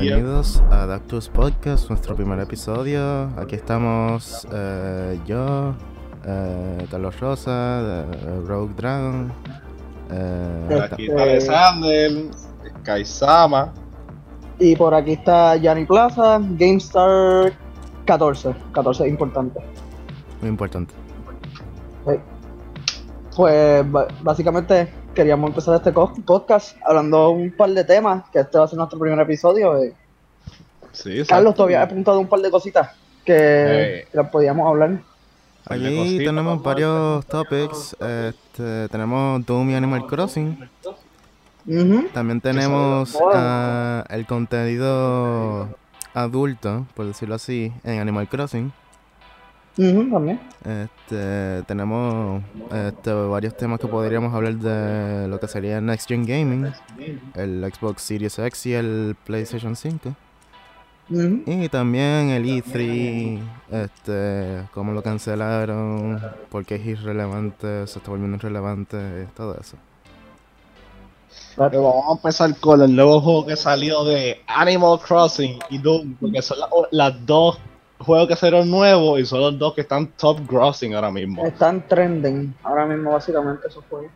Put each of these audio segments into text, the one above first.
bienvenidos a Dactus Podcast, nuestro primer episodio. Aquí estamos eh, yo, eh, Carlos Rosa, de Rogue Dragon. eh, Aquí está Alexander, Kaisama. Y por aquí está Yanni Plaza, GameStar 14. 14 es importante. muy importante. Pues básicamente queríamos empezar este podcast hablando un par de temas, que este va a ser nuestro primer episodio. eh. Sí. Carlos, todavía he apuntado un par de cositas que, Eh. las podíamos hablar. Aquí tenemos varios topics. Este, tenemos Doom y Animal Crossing. También tenemos ah, el contenido adulto, por decirlo así, en Animal Crossing. También. Este, tenemos este, varios temas que podríamos hablar de lo que sería Next Gen Gaming, el Xbox Series X y el PlayStation 5. Ujú. Y también el E3, este, cómo lo cancelaron, porque es irrelevante, se está volviendo irrelevante, todo eso. Pero vamos a empezar con el nuevo juego que salió de Animal Crossing y Doom, porque son la- las dos juegos que salieron nuevos y son los dos que están top grossing ahora mismo. Están trending ahora mismo, básicamente, esos juegos.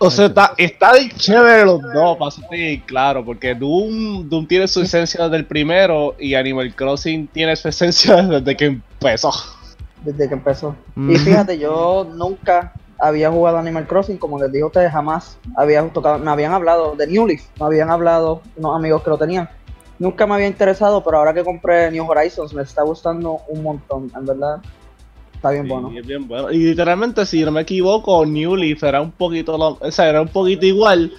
O sea, está, está de chévere los dos, para ser claro, porque Doom, Doom tiene su esencia desde el primero y Animal Crossing tiene su esencia desde que empezó. Desde que empezó. Mm. Y fíjate, yo nunca había jugado Animal Crossing, como les dije a ustedes, jamás había tocado, me habían hablado de New Leaf, me habían hablado unos amigos que lo tenían. Nunca me había interesado, pero ahora que compré New Horizons me está gustando un montón, en verdad. Está bien Sí, bueno. es bien bueno. Y literalmente, si no me equivoco, New Leaf era un poquito, lo- o sea, era un poquito igual,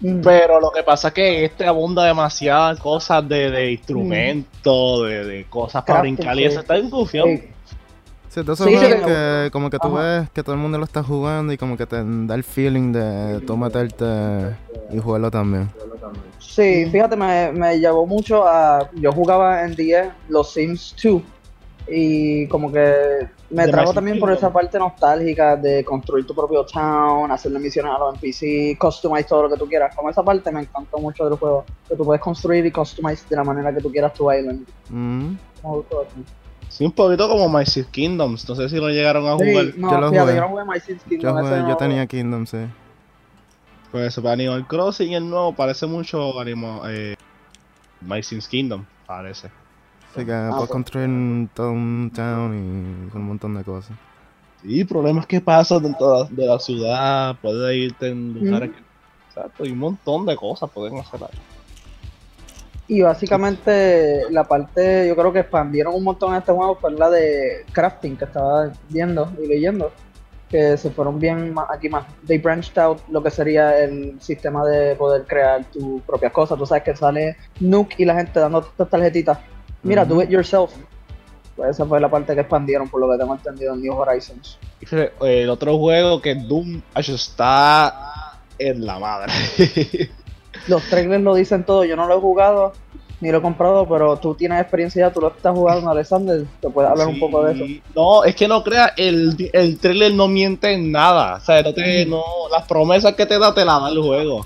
Mm. pero lo que pasa es que este abunda demasiadas cosas de, de instrumentos, de, de cosas para Crafting, brincar y eso está en confusión. Sí, sí, que como que tú Ajá. ves que todo el mundo lo está jugando y como que te da el feeling de tú meterte y jugarlo también. Sí, fíjate, me, me llevó mucho a. Yo jugaba en 10 los Sims 2 y como que me trajo también por esa parte nostálgica de construir tu propio town, hacerle misiones a los NPC, customize todo lo que tú quieras. Como esa parte me encantó mucho del juego, que tú puedes construir y customize de la manera que tú quieras tu island. Mm. Sí, un poquito como My Six Kingdoms, no sé si lo llegaron a Sí, jugar. no, Yo lo fíjate, jugué. yo no jugué My Sims Yo, Kingdom, jugué- ese yo no- tenía Kingdom, sí. Pues para Animal Crossing y el nuevo parece mucho Animal, eh, My Sims Kingdom, parece. Así que Ah, puedes pues. construir un- todo un town y un montón de cosas. Sí, problemas que pasan dentro de la ciudad, puedes irte en lugares que... Exacto, y un montón de cosas pueden hacer ahí. Y básicamente la parte, yo creo que expandieron un montón este juego fue la de crafting que estaba viendo y leyendo. Que se fueron bien aquí más. They branched out lo que sería el sistema de poder crear tus propias cosas. Tú sabes que sale Nuke y la gente dando estas tarjetitas. Mira, do it yourself. Pues esa fue la parte que expandieron, por lo que tengo entendido en New Horizons. Eh, el otro juego que Doom está en la madre. Los trailers lo dicen todo. Yo no lo he jugado ni lo he comprado, pero tú tienes experiencia ya, tú lo estás jugando, Alexander. Te puedes hablar un poco de eso. No, es que no creas, el, el trailer no miente en nada. O sea, no te, no, las promesas que te da te las da el juego.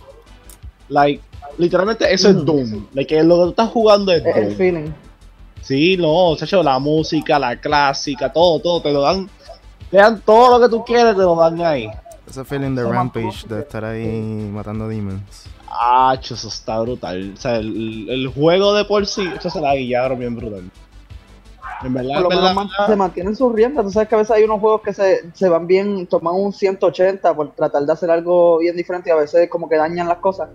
Like, literalmente eso es. Doom. Like, lo que tú estás jugando es Es el feeling. Sí, no, o sea, la música, la clásica, todo, todo, te lo dan. Te dan todo lo que tú quieres, te lo dan ahí. Ese feeling de Rampage, de estar ahí matando demons. Ah, eso está brutal. O sea, el, el juego de por sí, eso se la guiaron bien brutal. En verdad, Por lo en menos verdad, man- se mantienen sus riendas. Tú sabes que a veces hay unos juegos que se, se van bien, toman un 180 por tratar de hacer algo bien diferente y a veces como que dañan las cosas.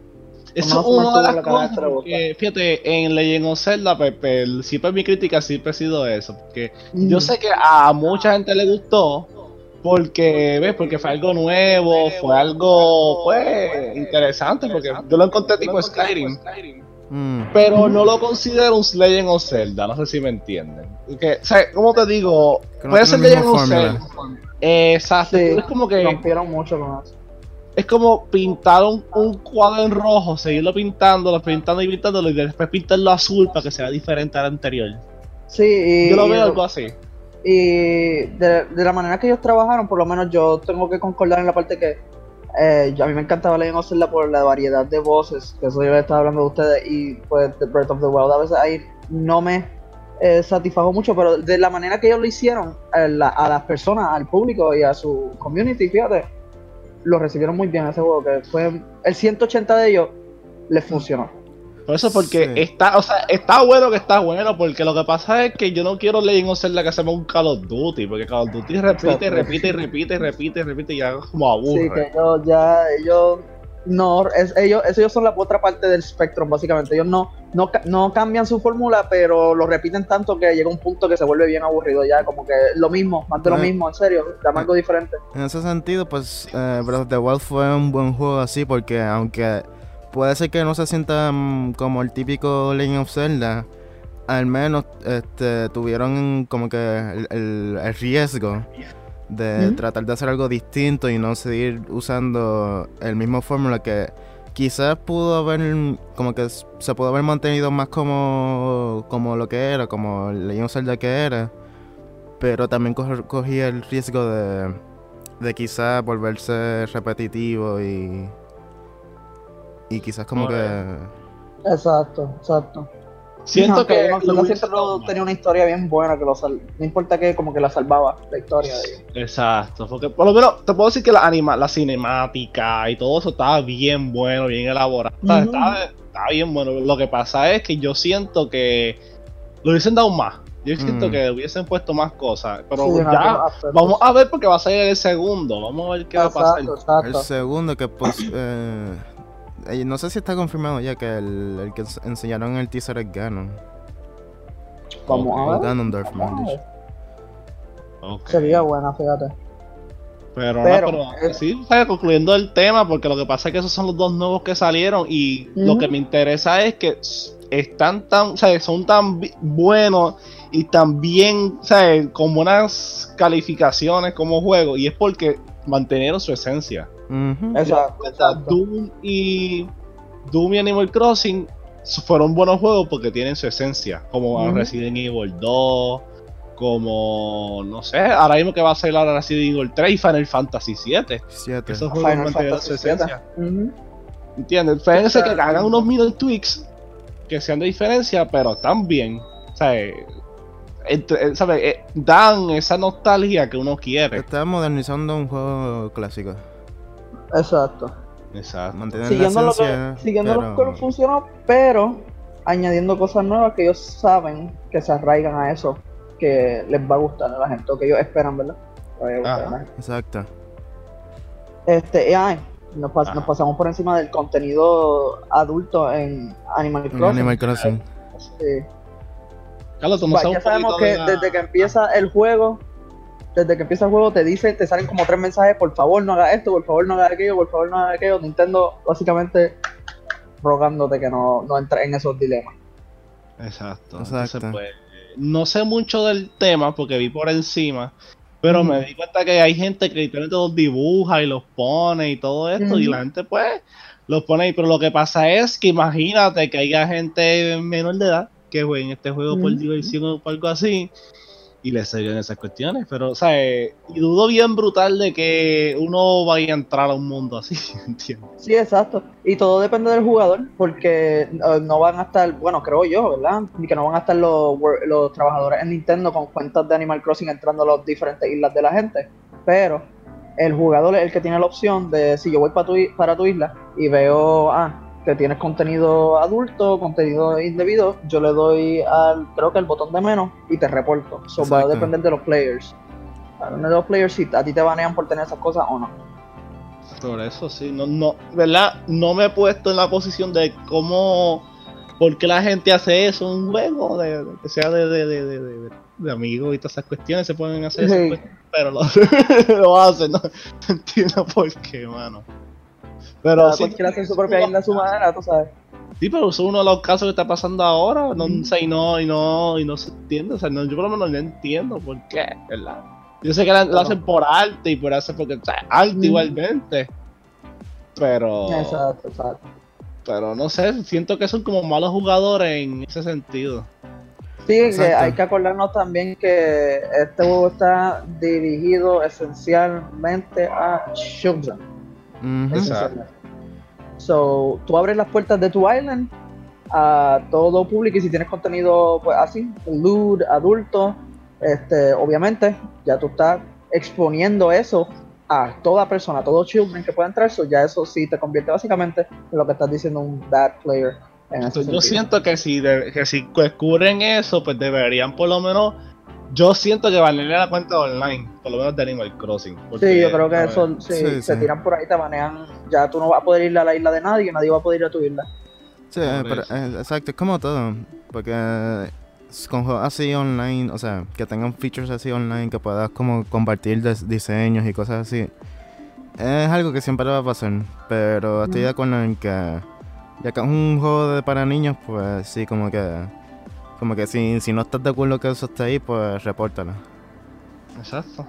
Eso es una de las la cosas, porque, fíjate, en Legend of Zelda, pues, pues, siempre mi crítica siempre ha sido eso, porque yo sé que a mucha gente le gustó, porque, ¿ves? Porque fue algo nuevo, fue algo, pues, interesante, porque yo lo encontré tipo Skyrim, Mm. pero no lo considero un Legend of Zelda, no sé si me entienden. Porque, o sea, ¿cómo te digo? Que Puede ser Legend of. Zelda. Exacto, Sí, es como que rompieron mucho con eso. es como pintar un, un cuadro en rojo, seguirlo pintando, pintando y pintándolo y después pintarlo azul para que sea diferente al anterior. Sí, y, Yo lo veo algo así. Y de, de la manera que ellos trabajaron, por lo menos yo tengo que concordar en la parte que eh, a mí me encantaba Legend of por la variedad de voces, que eso yo le estaba hablando de ustedes, y pues The Breath of the Wild a veces ahí no me eh, satisfajo mucho, pero de la manera que ellos lo hicieron, la- a las personas, al público y a su community, fíjate, lo recibieron muy bien ese juego, que fue el 180 de ellos les funcionó. Por eso, porque Sí. está, o sea, está bueno que está bueno, porque lo que pasa es que yo no quiero Legend of Zelda que se un Call of Duty, porque Call of Duty repite, repite, y repite, y repite, y repite, y ya como aburre. Sí, que ellos ya, ellos no, es, ellos, ellos son la otra parte del Spectrum, básicamente. Ellos no, no, no cambian su fórmula, pero lo repiten tanto que llega un punto que se vuelve bien aburrido ya, como que lo mismo, más de lo mismo, en serio, dame algo diferente. En ese sentido, pues eh, Breath of the Wild fue un buen juego así porque aunque puede ser que no se sienta mm, como el típico Legend of Zelda, al menos este, tuvieron como que el, el- el riesgo de tratar de hacer algo distinto y no seguir usando el mismo fórmula que quizás pudo haber como que se pudo haber mantenido más como, como lo que era, como el Legend of Zelda que era, pero también co- cogía el riesgo de, de quizás volverse repetitivo y y quizás como que Exacto, exacto. Siento que no, lo Zelda hubiese siempre tenía una historia bien buena que lo sal- no importa que como que la salvaba la historia de ellos. Exacto, porque por lo menos te puedo decir que la, anima, la cinemática y todo eso estaba bien bueno, bien elaborado. Ujú. estaba, estaba bien bueno. Lo que pasa es que yo siento que lo hubiesen dado más. Yo siento Mm. que hubiesen puesto más cosas. Pero Sí, ya, vamos a ver porque va a salir el segundo. Vamos a ver qué va a pasar. Exacto, el segundo que pues eh, no sé si está confirmado ya que el, el que ens- enseñaron en el teaser es Ganon Vamos o a ver. Ganondorf. Sería buena, fíjate. Pero, Pero, no, pero eh, sí, o sea, concluyendo el tema, porque lo que pasa es que esos son los dos nuevos que salieron y lo que me interesa es que están tan, o sea, son tan buenos y también, o sea, con buenas calificaciones como juego y es porque mantenieron su esencia. Exacto. Doom y Doom y Animal Crossing fueron buenos juegos porque tienen su esencia, como. Resident Evil 2, como no sé, ahora mismo que va a salir ahora Resident Evil 3 y Final Fantasy 7. Siete. Esos juegos Final su Fantasy VII. esencia. Ujú. ¿Entiendes? Fíjense que hagan unos middle tweaks que sean de diferencia, pero están bien. O sea, eh, entre- ¿sabe? Eh, dan esa nostalgia que uno quiere. Está modernizando un juego clásico. Exacto. Exacto. Mantener Siguiendo, la lo que, siguiendo lo pero- que funcionó, pero añadiendo cosas nuevas que ellos saben que se arraigan a eso, que les va a gustar a la gente, o que ellos esperan, ¿verdad? Ajá. Exacto. Este, y, ay, nos, pas- Ajá. nos pasamos por encima del contenido adulto en Animal En Crossing. Animal Crossing. Sí. Carlos, tú no Bueno, sabes ya sabemos que de la- desde que empieza el juego, desde que empieza el juego te dice, te salen como tres mensajes, por favor no haga esto, por favor no haga aquello, por favor no haga aquello. Nintendo básicamente rogándote que no, no entres en esos dilemas. Exacto. Exacto. Entonces, pues, no sé mucho del tema porque vi por encima, pero me di cuenta que hay gente que literalmente los dibuja y los pone y todo esto, y la gente, pues, los pone ahí. Pero lo que pasa es que imagínate que haya gente menor de edad que jueguen este juego por diversión o algo así. Y les siguen esas cuestiones, pero, o sea, eh, y dudo bien brutal de que uno vaya a entrar a un mundo así, ¿entiendes? Sí, exacto. Y todo depende del jugador, porque eh, no van a estar, bueno, creo yo, ¿verdad? Y que no van a estar los, los trabajadores en Nintendo con cuentas de Animal Crossing entrando a las diferentes islas de la gente. Pero el jugador es el que tiene la opción de, si yo voy para tu, para tu isla y veo, ah, que tienes contenido adulto, contenido indebido, yo le doy al, creo que el botón de menos y te reporto. Eso va a depender de los players. Depender de los players si a ti te banean por tener esas cosas o no. Por eso sí, no, no, ¿verdad? No me he puesto en la posición de cómo, por qué la gente hace eso, un juego, de, de- que sea de, de, de, de, de- de amigos y todas esas cuestiones, se pueden hacer esas Sí. cuestiones, pero lo, lo hacen, no entiendo por qué, mano. Pero Cada sí, cual quiere hacer su propia isla su manera, tú sabes. sí, pero eso es uno de los casos que está pasando ahora, no sé, y no, y no, y no se entiende, o sea, no, yo por lo menos no entiendo por qué, ¿verdad? Yo sé que la, la hacen por arte y por hacer porque, o sea, arte igualmente. Pero. Exacto, exacto. Pero no sé, siento que son como malos jugadores en ese sentido. Sí, que hay que acordarnos también que este juego está dirigido esencialmente a children. Ujú. Exacto. So, tú abres las puertas de tu island a todo público y si tienes contenido pues así, lewd, adulto, este, obviamente ya tú estás exponiendo eso a toda persona, a todo children que pueda entrar, so ya eso sí te convierte básicamente en lo que estás diciendo un bad player. En ese Entonces, sentido. yo siento que si, de- que si descubren eso, pues deberían por lo menos. Yo siento que valerle la cuenta online, por lo menos de Animal Crossing. porque, Sí, yo creo que eso, sí, Sí, se sí. tiran por ahí, te banean, ya tú no vas a poder ir a la isla de nadie, nadie va a poder ir a tu isla. Sí, pero, eh, exacto, es como todo. Porque s- con juegos así online, o sea, que tengan features así online, que puedas como compartir diseños y cosas así, es algo que siempre va a pasar. Pero estoy de acuerdo en que, ya que es un juego de para niños, pues sí, como que, como que si, si no estás de acuerdo que eso esté ahí, pues repórtalo. Exacto.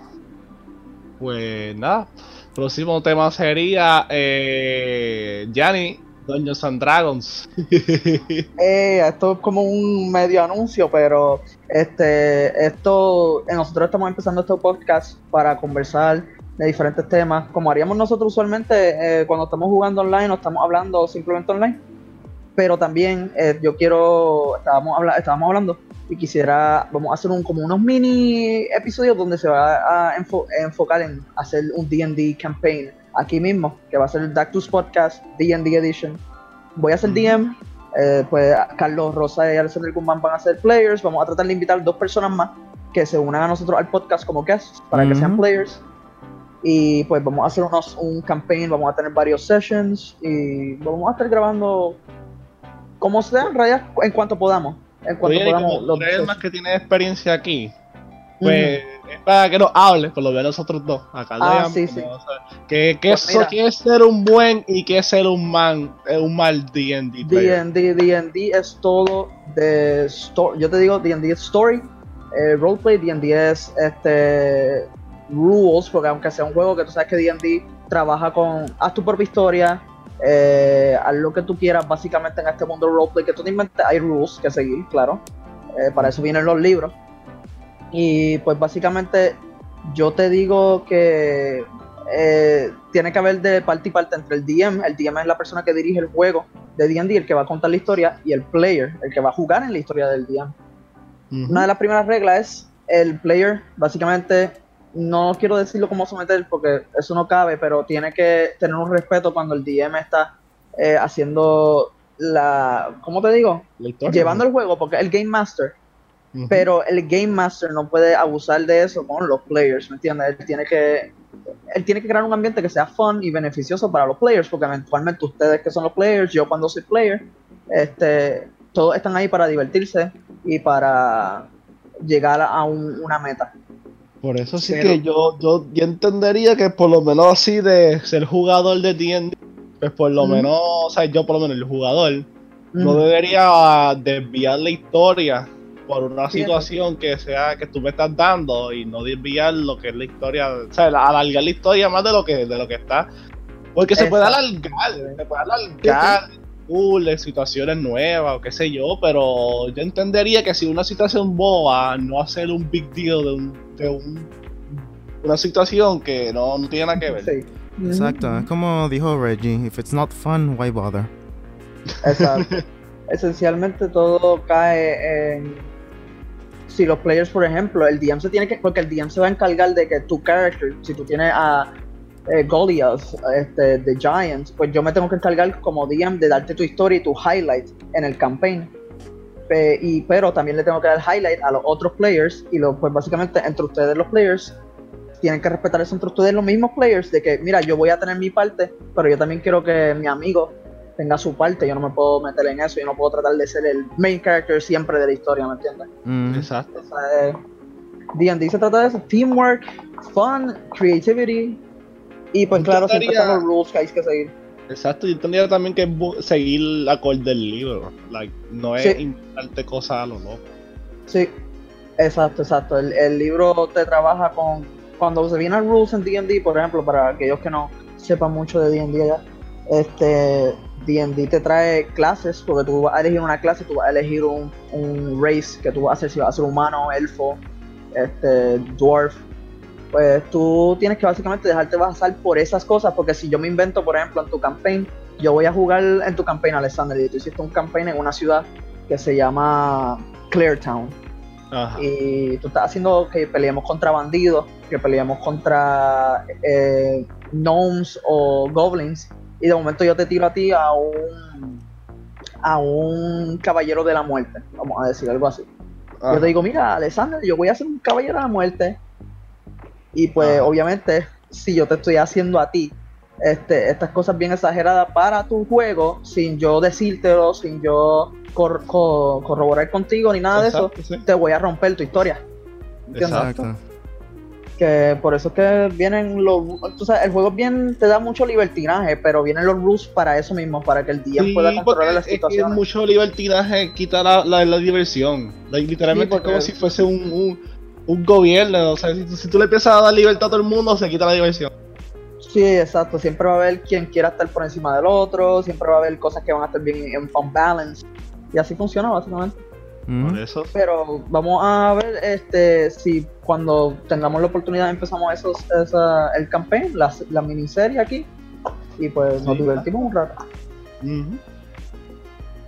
Pues nada. Próximo tema sería. Eh, Gianni, Dungeons and Dragons. Eh, esto es como un medio anuncio, pero este, esto, nosotros estamos empezando este podcast para conversar de diferentes temas, como haríamos nosotros usualmente eh, cuando estamos jugando online o estamos hablando simplemente online. Pero también eh, yo quiero, estábamos, habla, estábamos hablando y quisiera, vamos a hacer un, como unos mini episodios donde se va a enfo- enfocar en hacer un D&D campaign aquí mismo, que va a ser el Dactus Podcast D&D Edition. Voy a hacer. DM, eh, pues Carlos Rosa y Alexander Guzmán van a ser players. Vamos a tratar de invitar dos personas más que se unan a nosotros al podcast como guests para que sean players. Y pues vamos a hacer unos, un campaign, vamos a tener varios sessions y vamos a estar grabando como sea, en realidad, en cuanto podamos. En cuanto Oye, podamos. como los más que tiene experiencia aquí, pues es para que nos hables, por lo menos nosotros dos. Acá Ah, sí, sí. o sea, ¿qué, qué, Pues qué es ser un buen y qué es ser un man, un mal D&D? D&D, D&D es todo de story. Yo te digo, D&D es story, eh, roleplay, D&D es este rules, porque aunque sea un juego que tú sabes que D&D trabaja con haz tu propia historia, eh, haz lo que tú quieras básicamente en este mundo roleplay que tú te inventas, hay rules que seguir, claro. Eh, para eso vienen los libros. Y pues básicamente yo te digo que eh, tiene que haber de parte y parte entre el DM, el DM es la persona que dirige el juego de D&D, el que va a contar la historia, y el player, el que va a jugar en la historia del DM. Ujú. Una de las primeras reglas es el player, básicamente, no quiero decirlo como someter porque eso no cabe, pero tiene que tener un respeto cuando el DM está eh, haciendo la, ¿cómo te digo? Historia. Llevando el juego, porque el Game Master, pero el Game Master no puede abusar de eso con los players, ¿me entiendes? Él tiene que él tiene que crear un ambiente que sea fun y beneficioso para los players, porque eventualmente ustedes que son los players, yo cuando soy player, este, todos están ahí para divertirse y para llegar a un- una meta. Por eso sí Pero- que yo, yo, yo entendería que por lo menos así de ser jugador de D&D, pues por lo menos, o sea, yo por lo menos el jugador, no debería desviar la historia por una situación que sea que tú me estás dando y no desviar lo que es la historia, o sea, alargar la historia más de lo que de lo que está, porque se puede alargar, se puede alargar de situaciones nuevas o qué sé yo, pero yo entendería que si una situación boba, no hacer un big deal de, un, de un- una situación que no, no tiene nada que ver. Sí. Exacto, es como dijo Reggie, if it's not fun, why bother? Exacto. Esencialmente todo cae en si los players, por ejemplo, el DM se tiene que, porque el DM se va a encargar de que tu character, si tú tienes a eh, Goliath, este, de Giants, pues yo me tengo que encargar como DM de darte tu historia y tu highlight en el campaign. Pe- y, pero también le tengo que dar highlight a los otros players y lo, pues básicamente entre ustedes los players tienen que respetar eso entre ustedes los mismos players de que mira yo voy a tener mi parte pero yo también quiero que mi amigo tenga su parte, yo no me puedo meter en eso, yo no puedo tratar de ser el main character siempre de la historia, ¿me entiendes? Mm, Exacto. Sea, eh, D&D se trata de eso, teamwork, fun, creativity y pues claro, siempre están los rules que hay que seguir. Exacto, yo tendría también que seguir acorde del libro. Like, no es Sí. inventarte cosas a lo loco. Sí, exacto, exacto. El, el libro te trabaja con. Cuando se vienen rules en DD, por ejemplo, para aquellos que no sepan mucho de DD allá, este. DD te trae clases, porque tú vas a elegir una clase, tú vas a elegir un, un race que tú vas a hacer, si vas a ser humano, elfo, este, dwarf. Pues tú tienes que básicamente dejarte basar por esas cosas, porque si yo me invento, por ejemplo, en tu campaign, yo voy a jugar en tu campaign, Alexander, y tú hiciste un campaign en una ciudad que se llama Cleartown. Ajá. Y tú estás haciendo que peleemos contra bandidos, que peleemos contra eh, gnomes o goblins, y de momento yo te tiro a ti a un a un caballero de la muerte, vamos a decir algo así. Ajá. Yo te digo, mira, Alexander, yo voy a ser un caballero de la muerte. Y pues, Ajá. obviamente, si yo te estoy haciendo a ti este, estas cosas bien exageradas para tu juego, sin yo decírtelo, sin yo cor- co- corroborar contigo ni nada de Exacto, eso, sí. te voy a romper tu historia. ¿Entiendes? Exacto. Que por eso es que vienen los. Tú sabes, el juego bien te da mucho libertinaje, pero vienen los rules para eso mismo, para que el DM Sí, pueda porque controlar es que situaciones. mucho libertinaje quita la, la, la diversión. Literalmente Sí, es como porque- si fuese un, un, un gobierno. O sea, si, tú- si tú le empiezas a dar libertad a todo el mundo, se quita la diversión. Sí, exacto. Siempre va a haber quien quiera estar por encima del otro, siempre va a haber cosas que van a estar bien en balance. Y así funciona básicamente. Ujú. Por eso. Pero vamos a ver este si cuando tengamos la oportunidad empezamos esos, esa, el campaign, la, la miniserie aquí. Y pues nos divertimos un rato.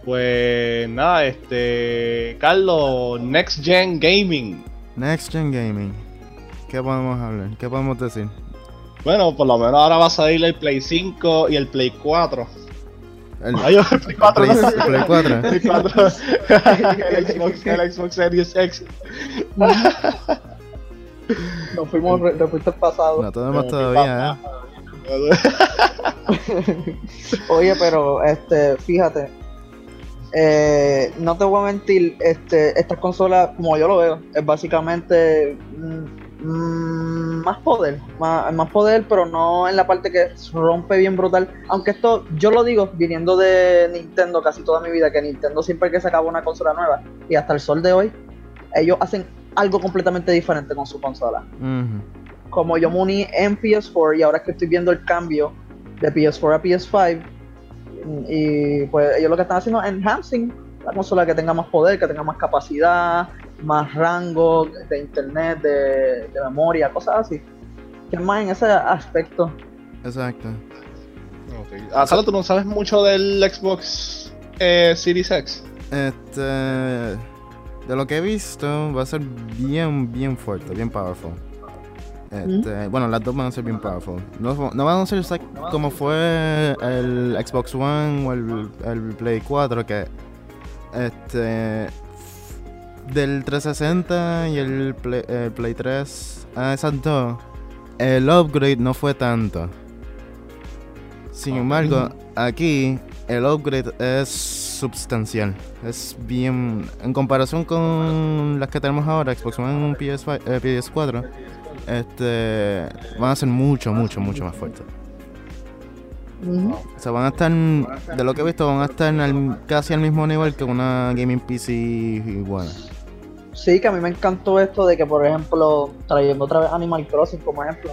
Pues nada, este. Carlos, Next Gen Gaming. Next Gen Gaming. ¿Qué podemos hablar? ¿Qué podemos decir? Bueno, por lo menos ahora va a salir el Play 5 y el Play 4. El, Ay, el Play 4, Play, no. el Play 4. Play 4. el, Xbox, el Xbox Series X. Nos fuimos re- respecto al pasado. No tenemos Eh, todavía, ¿eh? Oye, pero este, fíjate, eh, no te voy a mentir, este, esta consola, como yo lo veo, es básicamente mm, mm, más poder, más, más poder, pero no en la parte que rompe bien brutal. Aunque esto, yo lo digo, viniendo de Nintendo casi toda mi vida, que Nintendo siempre que sacaba una consola nueva, y hasta el sol de hoy, ellos hacen algo completamente diferente con su consola como yo me uní en PS4 y ahora que estoy viendo el cambio de PS4 a PS5 y pues ellos lo que están haciendo es enhancing la consola que tenga más poder, que tenga más capacidad, más rango de internet, de, de memoria, cosas así. Que más en ese aspecto. Exacto. Ok. Ah, tú no sabes mucho del Xbox eh, Series X. Este. De lo que he visto, va a ser bien, bien fuerte, bien powerful. Este, Bueno, las dos van a ser bien powerful. No, no van a ser exact- como fue el Xbox One o el, el Play 4, que. Este. Del 360 y el Play, el Play 3, a esas dos, el upgrade no fue tanto. Sin embargo, aquí el upgrade es sustancial. Es bien. En comparación con las que tenemos ahora, Xbox One y PS5, eh, PS4, este, van a ser mucho, mucho, mucho más fuertes. Ujú. O sea, van a estar, de lo que he visto, van a estar al- casi al mismo nivel que una gaming PC buena. Sí, que a mí me encantó esto de que, por ejemplo, trayendo otra vez Animal Crossing como ejemplo,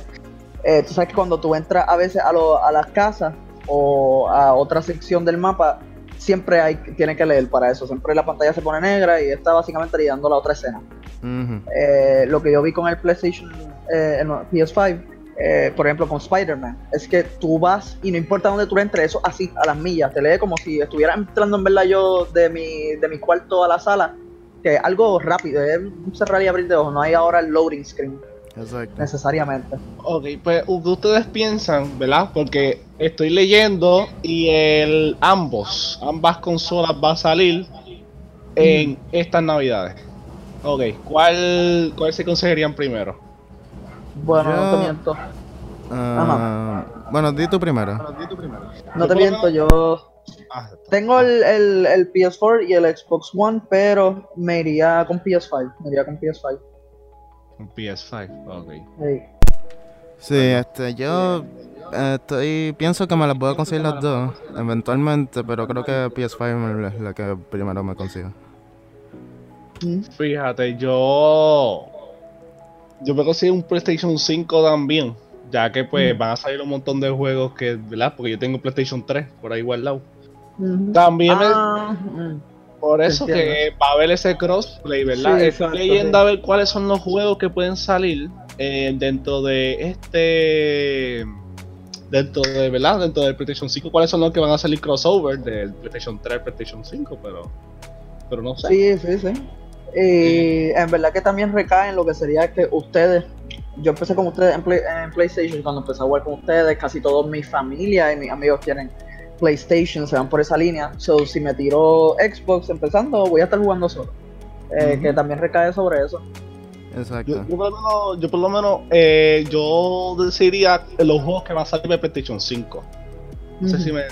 eh, tú sabes que cuando tú entras a veces a, lo- a las casas o a otra sección del mapa, siempre hay tiene que leer para eso. Siempre la pantalla se pone negra y está básicamente lidiando la otra escena. Eh, lo que yo vi con el PlayStation, eh, en el PS5, eh, por ejemplo con Spider-Man, es que tú vas y no importa dónde tú entres, eso así, a las millas, te lee como si estuviera entrando en verdad yo de mi, de mi cuarto a la sala, que es algo rápido, es un cerrar y abrir de ojos, no hay ahora el loading screen Exacto. necesariamente. Ok, pues ¿qué ustedes piensan, ¿verdad? Porque estoy leyendo y el ambos, ambas consolas va a salir en estas navidades. Ok, ¿cuál, cuál se conseguirían primero? Bueno, no te miento, Ah, bueno, di tú primero. no te Yo por lo miento, yo Ah, tengo el, el, el PS4 y el Xbox One, pero me iría con PS5, me iría con PS5. un PS5, ok. Hey. Sí, este, yo eh, estoy, pienso que me las voy a conseguir las dos, eventualmente, pero creo que PS5 es la que primero me consigo. Mm. Fíjate, yo. Yo me conseguí un PlayStation 5 también. Ya que pues Mm. van a salir un montón de juegos que, ¿verdad? Porque yo tengo PlayStation 3 por ahí guardado. Ujú. También Ah, mm. por eso entiendo. que va a haber ese crossplay, ¿verdad? Sí, Estoy leyendo sí. a ver cuáles son los juegos que pueden salir eh, dentro de este. Dentro de, ¿verdad? Dentro del PlayStation 5, ¿cuáles son los que van a salir crossover del PlayStation 3 al PlayStation 5? Pero, pero no sé. Sí, sí, sí. Y en verdad que también recae en lo que sería que ustedes, yo empecé con ustedes en, Play- en PlayStation, cuando empecé a jugar con ustedes, casi toda mi familia y mis amigos tienen PlayStation, se van por esa línea. So, si me tiro Xbox empezando, voy a estar jugando solo. Eh. Que también recae sobre eso. Exacto. Yo, yo por lo menos, yo, por lo menos eh, yo deciría los juegos que van a salir de PlayStation 5. No sé Ujú. si me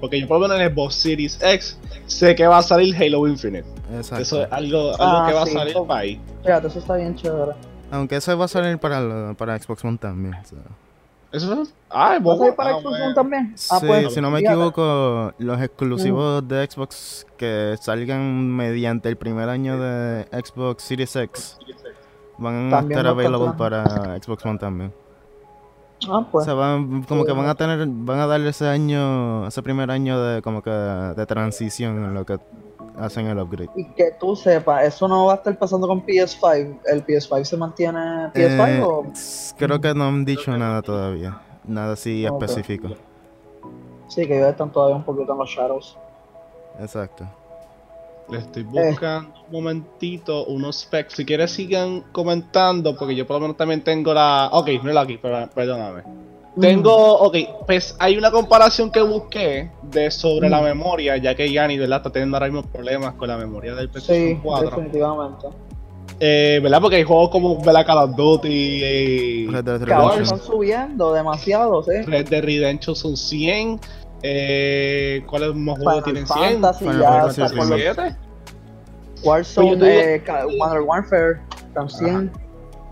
porque yo por lo menos en el Xbox Series X sé que va a salir Halo Infinite. Exacto. Eso es algo, algo Ah, que va sí. a salir para ahí. Fíjate, eso está bien chévere. Aunque ese va a salir para, para Xbox One también. ¿Eso es? Ah, es ¿Va a salir para Ah, Xbox bueno. One también? Ah, sí, pues, si no me fíjate. equivoco, los exclusivos de Xbox que salgan mediante el primer año de Xbox Series X van a También estar va a estar available para Xbox One también. Ah, O pues. sea, van, como Sí, que van a ¿no? tener, van a darle ese año, ese primer año de como que de transición en lo que hacen el upgrade. Y que tú sepas, eso no va a estar pasando con PS5. ¿El PS5 se mantiene PS5 Eh, o...? creo que no han dicho nada todavía, nada así específico. Sí, que ellos están todavía un poquito en los shadows. Exacto. Le estoy Eh. buscando un momentito unos specs. Si quieres sigan comentando, porque yo por lo menos también tengo la... Ok, no es la aquí, pero, perdóname. Tengo, ok, pues hay una comparación que busqué de sobre la Mm. memoria, ya que Yanni, ¿verdad? Está teniendo ahora mismo problemas con la memoria del Sí, PlayStation 4. definitivamente. Eh, ¿Verdad? Porque hay juegos como ¿verdad? Call of Duty y Red Dead Que ahora Redemption. están subiendo demasiado, ¿sí? Red Dead Redemption son 100. Eh, ¿Cuáles más juegos Final tienen 100? Fantasy Final ya Fantasy está con los 7. Warzone, Pues eh, Modern Warfare, también.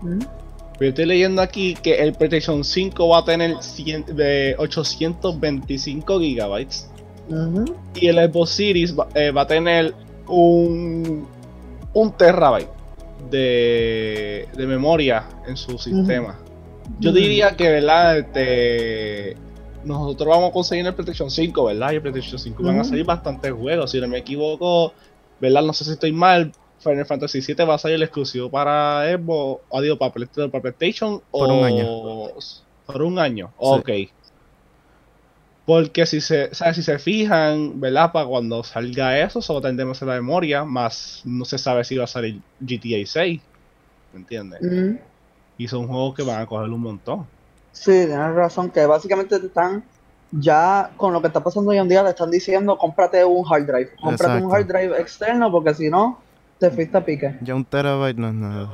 Mm. Pero yo estoy leyendo aquí que el PlayStation 5 va a tener 100 de 825 gigabytes. Y el Xbox Series va, eh, va a tener un, un terabyte de, de memoria en su sistema. Yo diría que, ¿verdad? Este, nosotros vamos a conseguir el PlayStation 5, ¿verdad? Y el PlayStation 5 van a salir bastantes juegos. Si no me equivoco, ¿verdad? No sé si estoy mal. Final Fantasy 7 va a salir exclusivo para Xbox, digo, para, para PlayStation Por o un año. Por un año, Sí. ok. Porque si se, sea, si se fijan, ¿verdad? Para cuando salga eso, solo tendremos la memoria, más no se sabe si va a salir GTA 6. ¿Me entiendes? Y son juegos que van a coger un montón. Sí, tienes razón, que básicamente te están ya con lo que está pasando hoy en día, te están diciendo cómprate un hard drive, cómprate Exacto. un hard drive externo porque si no, te fuiste a pique. Ya un terabyte no es nada.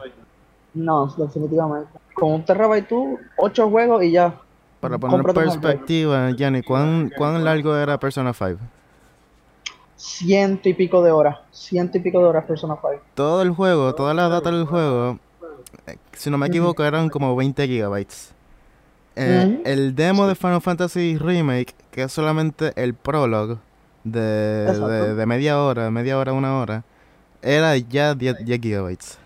No, definitivamente. Con un terabyte tú, ocho juegos y ya. Para poner en perspectiva, Yanni, ¿cuán, ¿cuán largo era Persona 5? Ciento y pico de horas, ciento y pico de horas Persona 5. Todo el juego, toda la data del juego, eh, si no me equivoco, eran como 20 gigabytes. Eh. El demo de Final Fantasy Remake, que es solamente el prologue de, de, de media hora, media hora, una hora, era ya 10, 10 gigabytes.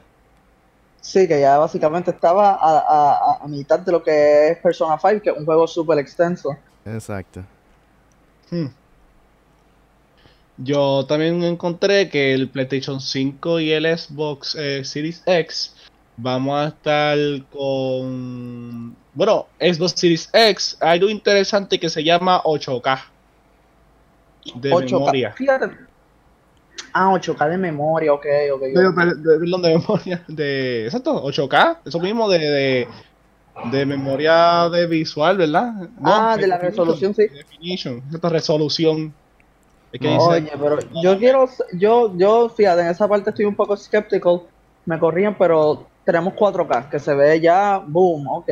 Sí, que ya básicamente estaba a, a- a- a mitad de lo que es Persona 5, que es un juego súper extenso. Exacto. Hmm. Yo también encontré que el PlayStation 5 y el Xbox eh, Series X vamos a estar con... Bueno, Xbox Series X, hay algo interesante que se llama 8K de 8K. memoria. Fíjate. Ah, 8K de memoria, ok, ok. De- perdón, de memoria, de... Exacto, 8K, eso mismo de, de, de memoria de visual, ¿verdad? Ah, de la resolución, sí. Definition, exacto, resolución. Es que dice... Oye, pero yo quiero, yo, yo, fíjate, en esa parte estoy un poco skeptical, me corrían, pero tenemos 4K, que se ve ya, boom, ok.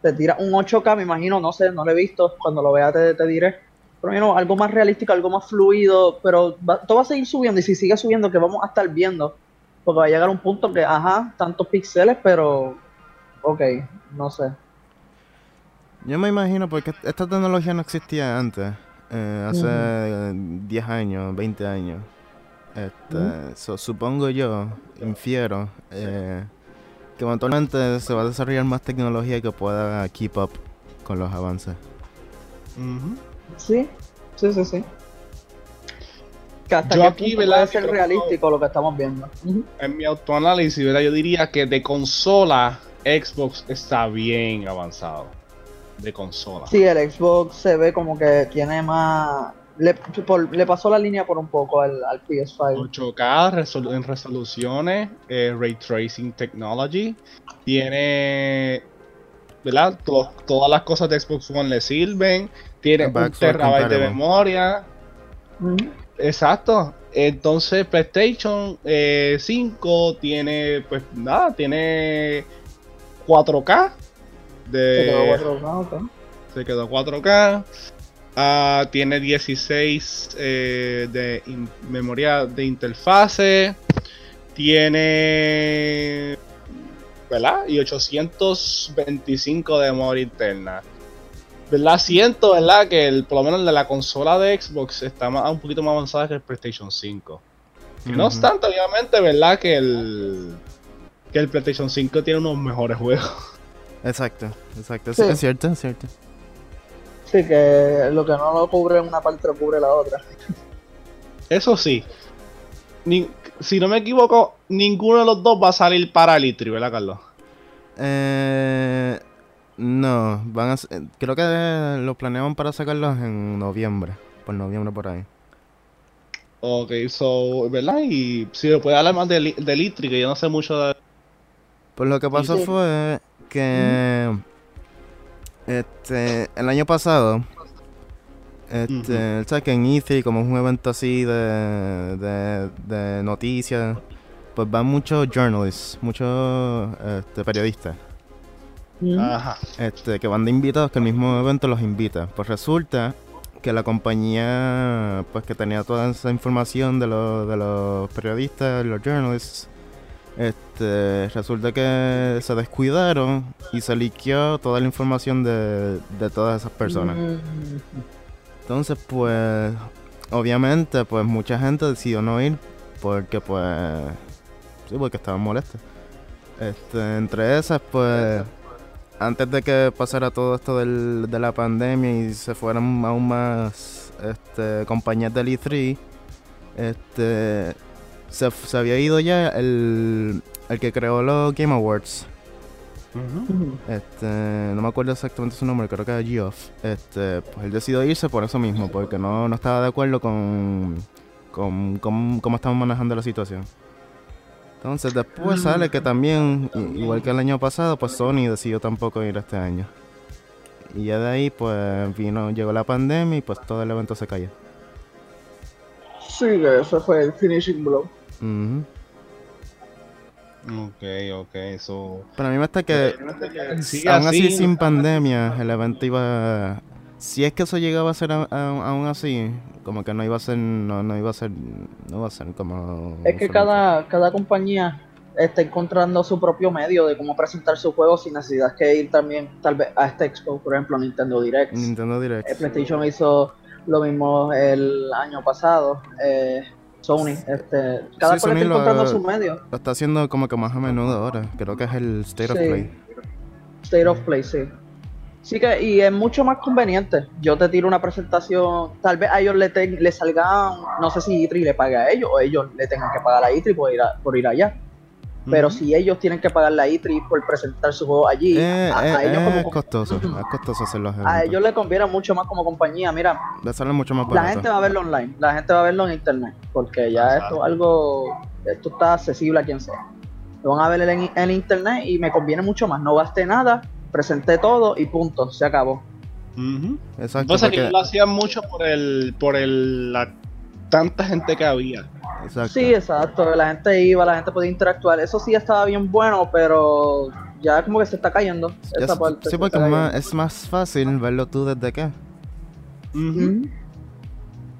Te tira un 8K, me imagino, no sé, no lo he visto, cuando lo vea te, te diré. Pero you know, algo más realístico, algo más fluido, pero va- todo va a seguir subiendo, y si sigue subiendo, que vamos a estar viendo, porque va a llegar un punto que, ajá, tantos píxeles, pero, ok, no sé. Yo me imagino porque esta tecnología no existía antes, eh, hace eh, 10 años, 20 años. Este, so, supongo yo, infiero, eh, que eventualmente se va a desarrollar más tecnología que pueda keep up con los avances. Sí, sí, sí, sí. Que hasta Yo aquí, punto ¿verdad? puede ser realístico lo que estamos viendo. En mi autoanálisis, ¿verdad? Yo diría que de consola, Xbox está bien avanzado de consola. Sí, el Xbox se ve como que tiene más. Le, por- le pasó la línea por un poco al, al PS5. 8K resolu- en resoluciones, eh, Ray Tracing Technology, tiene, ¿verdad? To- todas las cosas de Xbox One le sirven, tiene un terabyte de memoria, exacto. Entonces PlayStation eh, 5 tiene, pues nada, tiene 4K. De, Se quedó cuatro, ah, ok. se quedó 4K. Ah, tiene 16 eh, de in- memoria de interfase. Tiene. ¿Verdad? Y 825 de memoria interna. ¿Verdad? Siento, ¿verdad? Que el, por lo menos el de la consola de Xbox está más- un poquito más avanzada que el PlayStation 5. Que No obstante, obviamente, ¿verdad? Que el. Que el PlayStation 5 tiene unos mejores juegos. Exacto, exacto. Sí. Es cierto, es cierto. Sí, que lo que no lo cubre una parte lo cubre la otra. Eso sí. Ni- si no me equivoco, ninguno de los dos va a salir para el E3, ¿verdad, Carlos? Eh, no, van a, eh, creo que lo planeaban para sacarlos en noviembre, por noviembre por ahí. Ok, so, ¿verdad? Y si me puede hablar más del, del E3, que yo no sé mucho de... Pues lo que pasó fue que este el año pasado este, sabes que en E3 como es un evento así de, de, de noticias, pues van muchos journalists, muchos este, periodistas, Ujú. Ajá. este, que van de invitados que el mismo evento los invita. Pues resulta que la compañía pues que tenía toda esa información de, los de los periodistas, los journalists, este, resulta que se descuidaron y se liqueó toda la información de, de todas esas personas. Mm, Entonces, pues, obviamente, pues mucha gente decidió no ir porque, pues, sí, porque estaban molestos. Este, entre esas, pues, antes de que pasara todo esto del- de la pandemia y se fueran aún más este, compañías del E3, este, se, se había ido ya el, el que creó los Game Awards. Este, no me acuerdo exactamente su nombre, creo que era Geoff. Este, pues él decidió irse por eso mismo, porque no, no estaba de acuerdo con, con, con cómo estaban manejando la situación. Entonces después sale que también, igual que el año pasado, pues Sony decidió tampoco ir este año. Y ya de ahí pues vino, llegó la pandemia y pues todo el evento se cayó. Sí, que eso fue el finishing blow. Ujú. Ok, ok, so... Pero a mí me está que aún así así, sin pandemia el evento iba si es que eso llegaba a ser a- a- aún así como que no iba a ser no, no iba a ser no iba a ser como Es que cada, cada compañía está encontrando su propio medio de cómo presentar sus juegos sin necesidad que ir también tal vez a este expo, por ejemplo Nintendo Direct. Nintendo Direct Eh, PlayStation hizo lo mismo el año pasado. eh, Sony, este, cada Sí, cual Sony está lo- encontrando su medio. lo está haciendo como que más a menudo ahora creo que es el State of. Play State of Play, sí. Sí que, y es mucho más conveniente. Yo te tiro una presentación, tal vez a ellos le, ten- le salgan, no sé si E3 le pague a ellos o ellos le tengan que pagar a E3 por ir, a- por ir allá. Pero si ellos tienen que pagar la E3 por presentar su juego allí, Eh, a, a eh, ellos es como costoso es costoso hacer los a ellos les conviene mucho más como compañía. Mira, le sale mucho más la barato gente va a verlo online, la gente va a verlo en internet, porque ya Exacto. esto es algo, esto está accesible a quien sea. Lo van a ver en, en internet y me conviene mucho más. No gasté nada, presenté todo y punto, se acabó. Ujú. exacto Pasa que porque- lo hacían mucho por el... por el... la tanta gente que había. Exacto. Sí, exacto. La gente iba, la gente podía interactuar. Eso sí estaba bien bueno, pero ya como que se está cayendo. Ya esa s- parte sí porque más, es más fácil verlo tú desde. Ujú.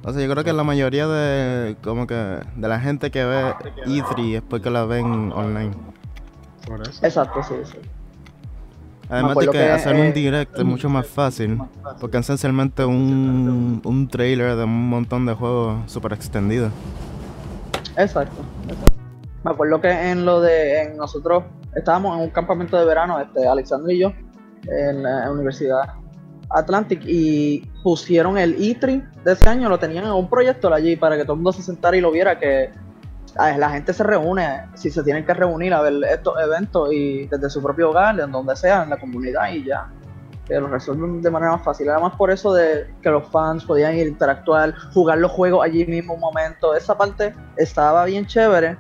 O sea, yo creo que la mayoría de como que de la gente que ve E3 es porque la ven online. Por eso. Exacto, sí, sí. Además de que, que, hacer eh, un direct es mucho más fácil, porque es esencialmente un, un trailer de un montón de juegos super extendido. Exacto, exacto. Me acuerdo que en lo de en nosotros estábamos en un campamento de verano, este Alexander y yo, en la Universidad Atlantic, y pusieron el E3 de ese año, lo tenían en un proyector allí para que todo el mundo se sentara y lo viera, que la gente se reúne, si se tienen que reunir a ver estos eventos y desde su propio hogar, en donde sea, en la comunidad y ya. Que lo resuelven de manera más fácil. Además por eso de que los fans podían ir interactuar, jugar los juegos allí mismo un momento. Esa parte estaba bien chévere,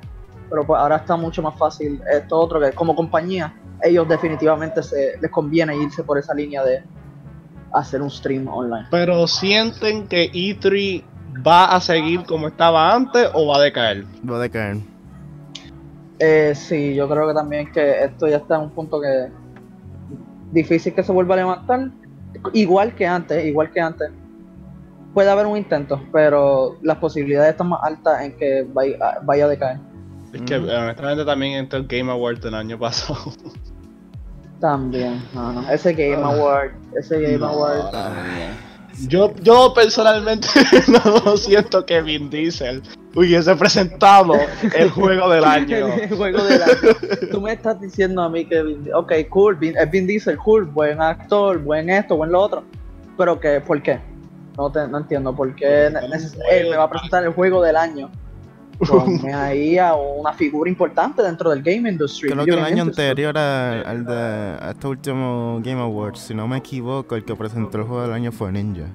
pero pues ahora está mucho más fácil. Esto otro que como compañía, ellos definitivamente se, les conviene irse por esa línea de hacer un stream online. Pero sienten que E3 va a seguir como estaba antes o va a decaer. Va a decaer. Eh, sí, yo creo que también que esto ya está en un punto que difícil que se vuelva a levantar. Igual que antes, igual que antes. Puede haber un intento, pero las posibilidades están más altas en que vaya, vaya a decaer. Es que Mm. honestamente también entre el Game Awards del año pasado. También, no, no, ese Game Award, ese Game Award. Yo, yo personalmente no siento que Vin Diesel hubiese presentado el juego del año. El juego del año. Tú me estás diciendo a mí que, Vin- ok, cool, Vin, es Vin Diesel, cool, buen actor, buen esto, buen lo otro. Pero que, ¿por qué? No, te, no entiendo por qué él me va a presentar el juego del año. Ponme ahí a una figura importante dentro del game industry. Creo que el año industry. anterior al, al de a este último Game Awards, si no me equivoco, el que presentó el juego del año fue Ninja.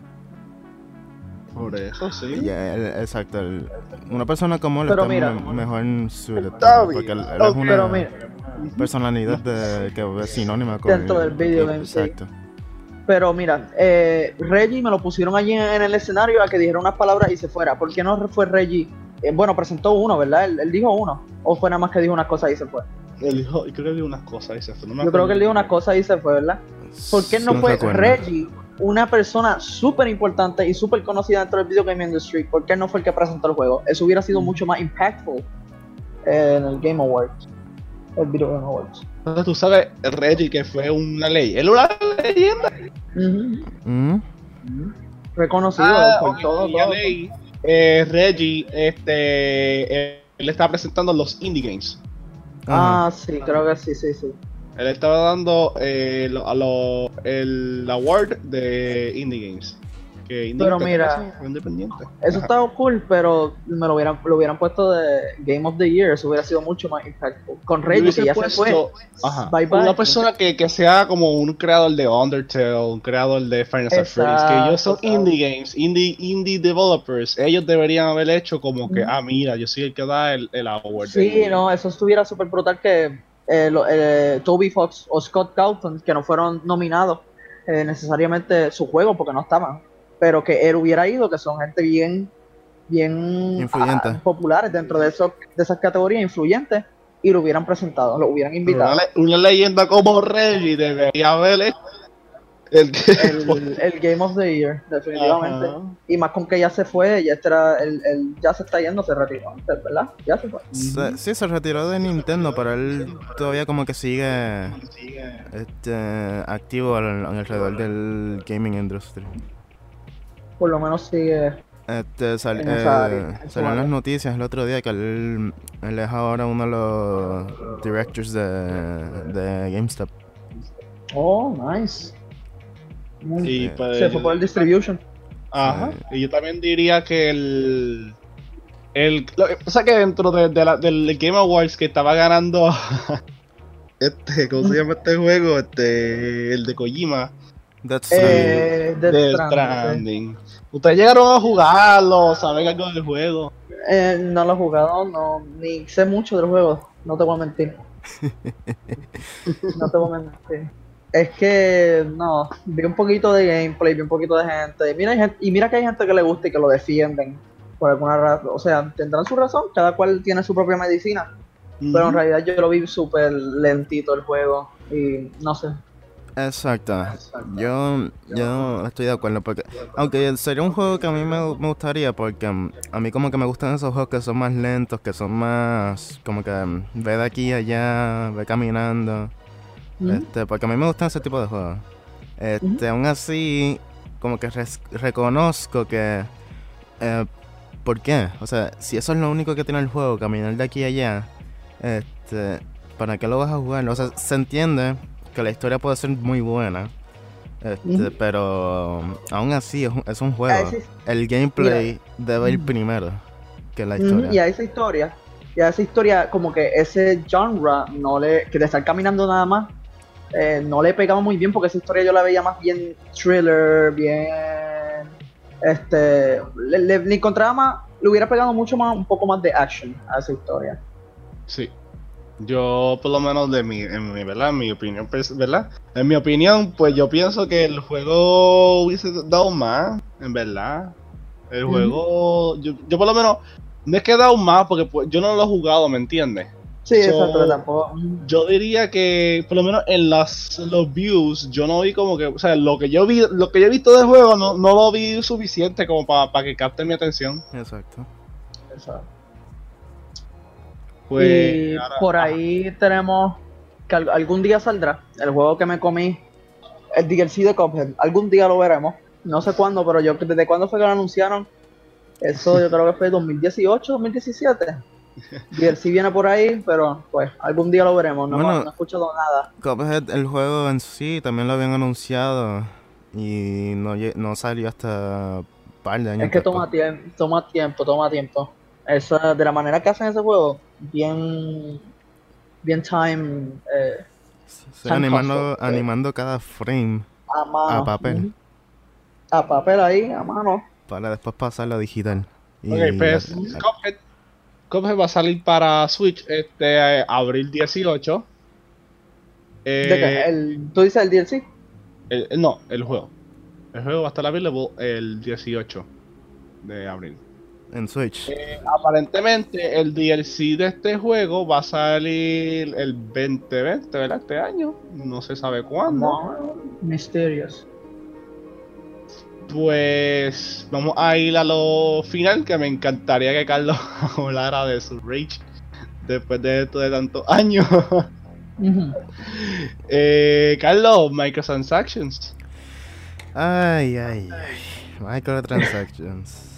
Por eso sí. El- exacto. el- una persona como él Pero está mira. me- mejor suited, Está porque él, él es una pero mira, personalidad de, que es sinónima con Dentro del video game, sí. Exacto. Pero mira, eh, Reggie me lo pusieron allí en, en el escenario a que dijera unas palabras y se fuera. ¿Por qué no fue Reggie? Eh, bueno, presentó uno, ¿verdad? Él, él dijo uno. ¿O fue nada más que dijo unas cosas y se fue? Él dijo, creo que dijo unas cosas y se fue. no me Yo creo que él dijo unas cosas y se fue, ¿verdad? ¿Por qué no fue. Reggie, una persona súper importante y súper conocida dentro del video game industry? ¿Por qué no fue el que presentó el juego? Eso hubiera sido mucho más impactful eh, en el Game Awards. El Video Game Awards. Entonces, Tú sabes, Reggie, que fue una ley. Él era una leyenda. Mm, Reconocido Ah, por ok, todo, todo. leí. Eh, Reggie, este, eh, él estaba presentando los indie games. ajá. Ah, sí, creo que sí, sí, sí. Él estaba dando eh, lo- a lo, el award de indie games. Pero mira, independiente. Eso Ajá. estaba cool, pero me lo hubieran, lo hubieran puesto de Game of the Year, eso hubiera sido mucho más impactful. Con hubiese que ya se fue. puesto, ajá, Bye, bye. Una persona que, que sea como un creador de Undertale, un creador de Final Fantasy, que ellos son indie games, indie, indie developers. Ellos deberían haber hecho como que, ah, mira, yo soy el que da el, el award. Sí, de- no, eso estuviera súper brutal que eh, lo- eh, Toby Fox o Scott Calton, que no fueron nominados eh, necesariamente su juego porque no estaban, pero que él hubiera ido, que son gente bien, bien Influyente. ah, populares dentro de, esos, de esas categorías, influyentes, y lo hubieran presentado, lo hubieran invitado. Una, le- una leyenda como Reggie debería haber el El, el Game of the Year, definitivamente. Ajá. Y más con que ya se fue, ya era, el, el- ya se está yendo, se retiró antes, ¿verdad? Ya se fue. Se- sí, se retiró de Nintendo, pero él todavía como que sigue este, activo al- alrededor del gaming industry. Por lo menos sigue. Este, sal- En esa área, eh, en su salió en las noticias el otro día que él, él es ahora uno de los directors de, de GameStop. Oh, nice. Bien. pues, Se fue por el distribution. Ajá. Y yo también diría que el. el lo que pasa que dentro de, de la- del Game Awards que estaba ganando. este, ¿cómo se llama este juego? Este. El de Kojima. That's Eh, Death Death Stranding, Stranding. Ustedes llegaron a jugarlo, saben algo del juego. Eh, no lo he jugado, no, ni sé mucho del juego, no te voy a mentir. no te voy a mentir. Es que, no, vi un poquito de gameplay, vi un poquito de gente. Y mira, hay gente- y mira que hay gente que le gusta y que lo defienden por alguna razón. O sea, tendrán su razón, cada cual tiene su propia medicina. Pero en realidad yo lo vi súper lentito el juego. Y no sé. Exacto. Yo, yo estoy de acuerdo porque, aunque sería un juego que a mí me, me gustaría porque mm, a mí como que me gustan esos juegos que son más lentos, que son más como que mm, ve de aquí a allá, ve caminando. Este, porque a mí me gustan ese tipo de juegos. Este, aún así, como que res- reconozco que, eh, ¿por qué? O sea, si eso es lo único que tiene el juego, caminar de aquí a allá, este, ¿para qué lo vas a jugar? O sea, se entiende que la historia puede ser muy buena, este, pero aún así es un, es un juego. Ah. El gameplay debe ir primero que la historia. Y a esa historia, Y a esa historia, como que ese genre, no le, que de estar caminando nada más, eh, no le pegaba muy bien porque esa historia yo la veía más bien thriller, bien. Este. Le, le- le encontraba más. Le hubiera pegado mucho más, un poco más de action a esa historia. Sí. Yo, por lo menos, de mi, en mi, ¿verdad? En mi opinión, pues, ¿verdad? En mi opinión, pues yo pienso que el juego hubiese dado más, en verdad. El juego, yo, yo por lo menos, no es que he dado más porque pues, yo no lo he jugado, ¿me entiendes? Sí, So- exacto, tampoco. Yo diría que, por lo menos en las, los views, yo no vi como que, o sea, lo que yo vi, lo que yo he visto del juego, no, no lo vi suficiente como para que capte mi atención. Exacto. exacto. Pues, y ahora- por ahí tenemos que al- algún día saldrá el juego que me comí, el DLC de Cuphead. Algún día lo veremos. No sé cuándo, pero yo desde cuándo fue que lo anunciaron. Eso yo creo que fue 2018, 2017. DLC viene por ahí, pero pues algún día lo veremos. No, Bueno. no he escuchado nada. Cuphead, el juego en sí, también lo habían anunciado y no, no salió hasta un par de años Es que después. toma tiempo, toma tiempo, toma tiempo. Esa, de la manera que hacen ese juego, bien, bien time eh, Sí, Time animando, animando cada frame a mano. A papel. A papel ahí, a mano. para después pasarlo a digital. Y Ok, pues Cuphead, Cuphead va a salir para Switch este eh, abril 18. Eh, ¿De qué? El, ¿Tú dices el DLC? el- el- no, el juego. El juego va a estar available el 18 de abril. En Switch. Eh, aparentemente el DLC de este juego va a salir el 2020, ¿verdad? Este año. No se sabe cuándo. No, Mysterious. Pues vamos a ir a lo final, que me encantaría que Carlos hablara de su Rage después de esto de tantos años. Eh, Carlos, microtransactions. Ay, ay, ay. Microtransactions.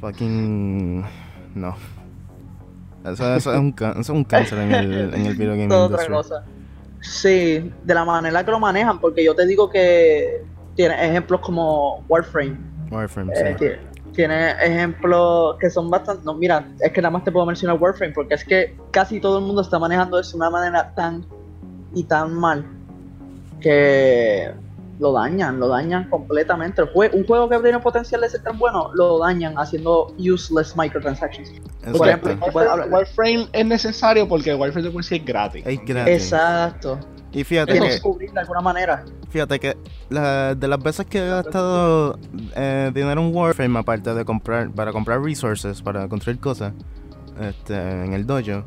Fucking. No. Eso, eso es, un, can- eso es un cáncer en el, en el video Toda otra cosa. Sí, de la manera que lo manejan, porque yo te digo que tiene ejemplos como Warframe. Warframe, eh, sí. tie- tiene ejemplos que son bastante. No, mira, es que nada más te puedo mencionar Warframe, porque es que casi todo el mundo está manejando eso de una manera tan y tan mal que lo dañan, lo dañan completamente. El jue- un juego que tiene potencial de ser tan bueno, lo dañan haciendo useless microtransactions. Exacto. Por ejemplo, Warframe, es necesario porque Warframe de por sí es gratis. Es gratis. Exacto. Y fíjate que, de alguna manera. fíjate que la- de las veces que he gastado eh, dinero en Warframe, aparte de comprar, para comprar resources, para construir cosas, este, en el dojo,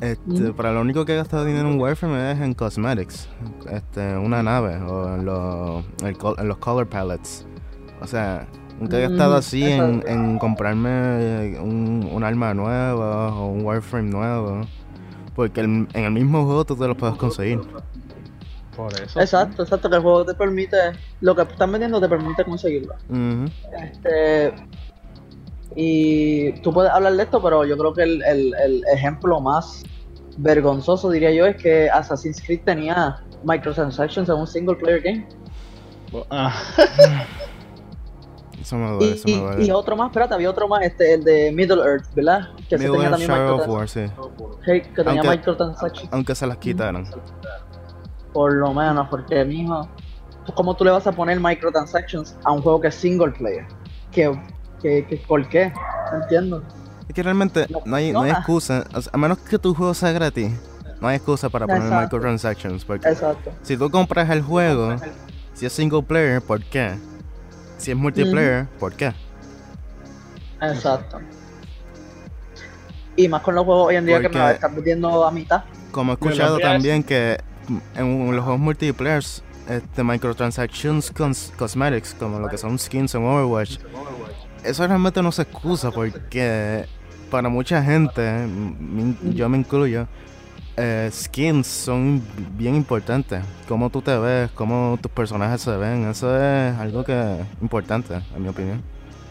este, para lo único que he gastado dinero en Warframe es en cosmetics, este, una nave o en, los- el col- en los color palettes. O sea, nunca he gastado Mm, así en, comprarme un, un arma nueva o un Warframe nuevo. Porque el- en el mismo juego tú te lo puedes conseguir. Por eso. Exacto, exacto, que el juego te permite, lo que están vendiendo te permite conseguirlo. Este, y tú puedes hablar de esto, pero yo creo que el, el- el ejemplo más vergonzoso, diría yo, es que Assassin's Creed tenía microtransactions en un single player game. Ah, Eso me duele, Y, eso me duele. y otro más, espérate, había otro más, este, el de Middle Earth, ¿verdad? Que se tenía también Shadow of microtransactions. War, sí. Sí, que tenía Aunque- microtransactions. Aunque se las quitaron. Por lo menos, porque mijo, ¿cómo tú le vas a poner microtransactions a un juego que es single player? ¿Qué, qué, qué- por qué? No entiendo. Es que realmente No no hay, no hay excusa. o sea, a menos que tu juego sea gratis, no hay excusa para poner Exacto. microtransactions. Porque Exacto. si tú compras el juego, si es single player, ¿por qué? Si es multiplayer, ¿por qué? Exacto. Y más con los juegos hoy en día que me están vendiendo a mitad. Como he escuchado también que en los juegos multiplayer, este, microtransactions cos- cosmetics, como lo que son skins en Overwatch, eso realmente no se excusa porque para mucha gente, yo me incluyo, eh, skins son bien importantes. Cómo tú te ves, cómo tus personajes se ven, eso es algo que es importante, en mi opinión.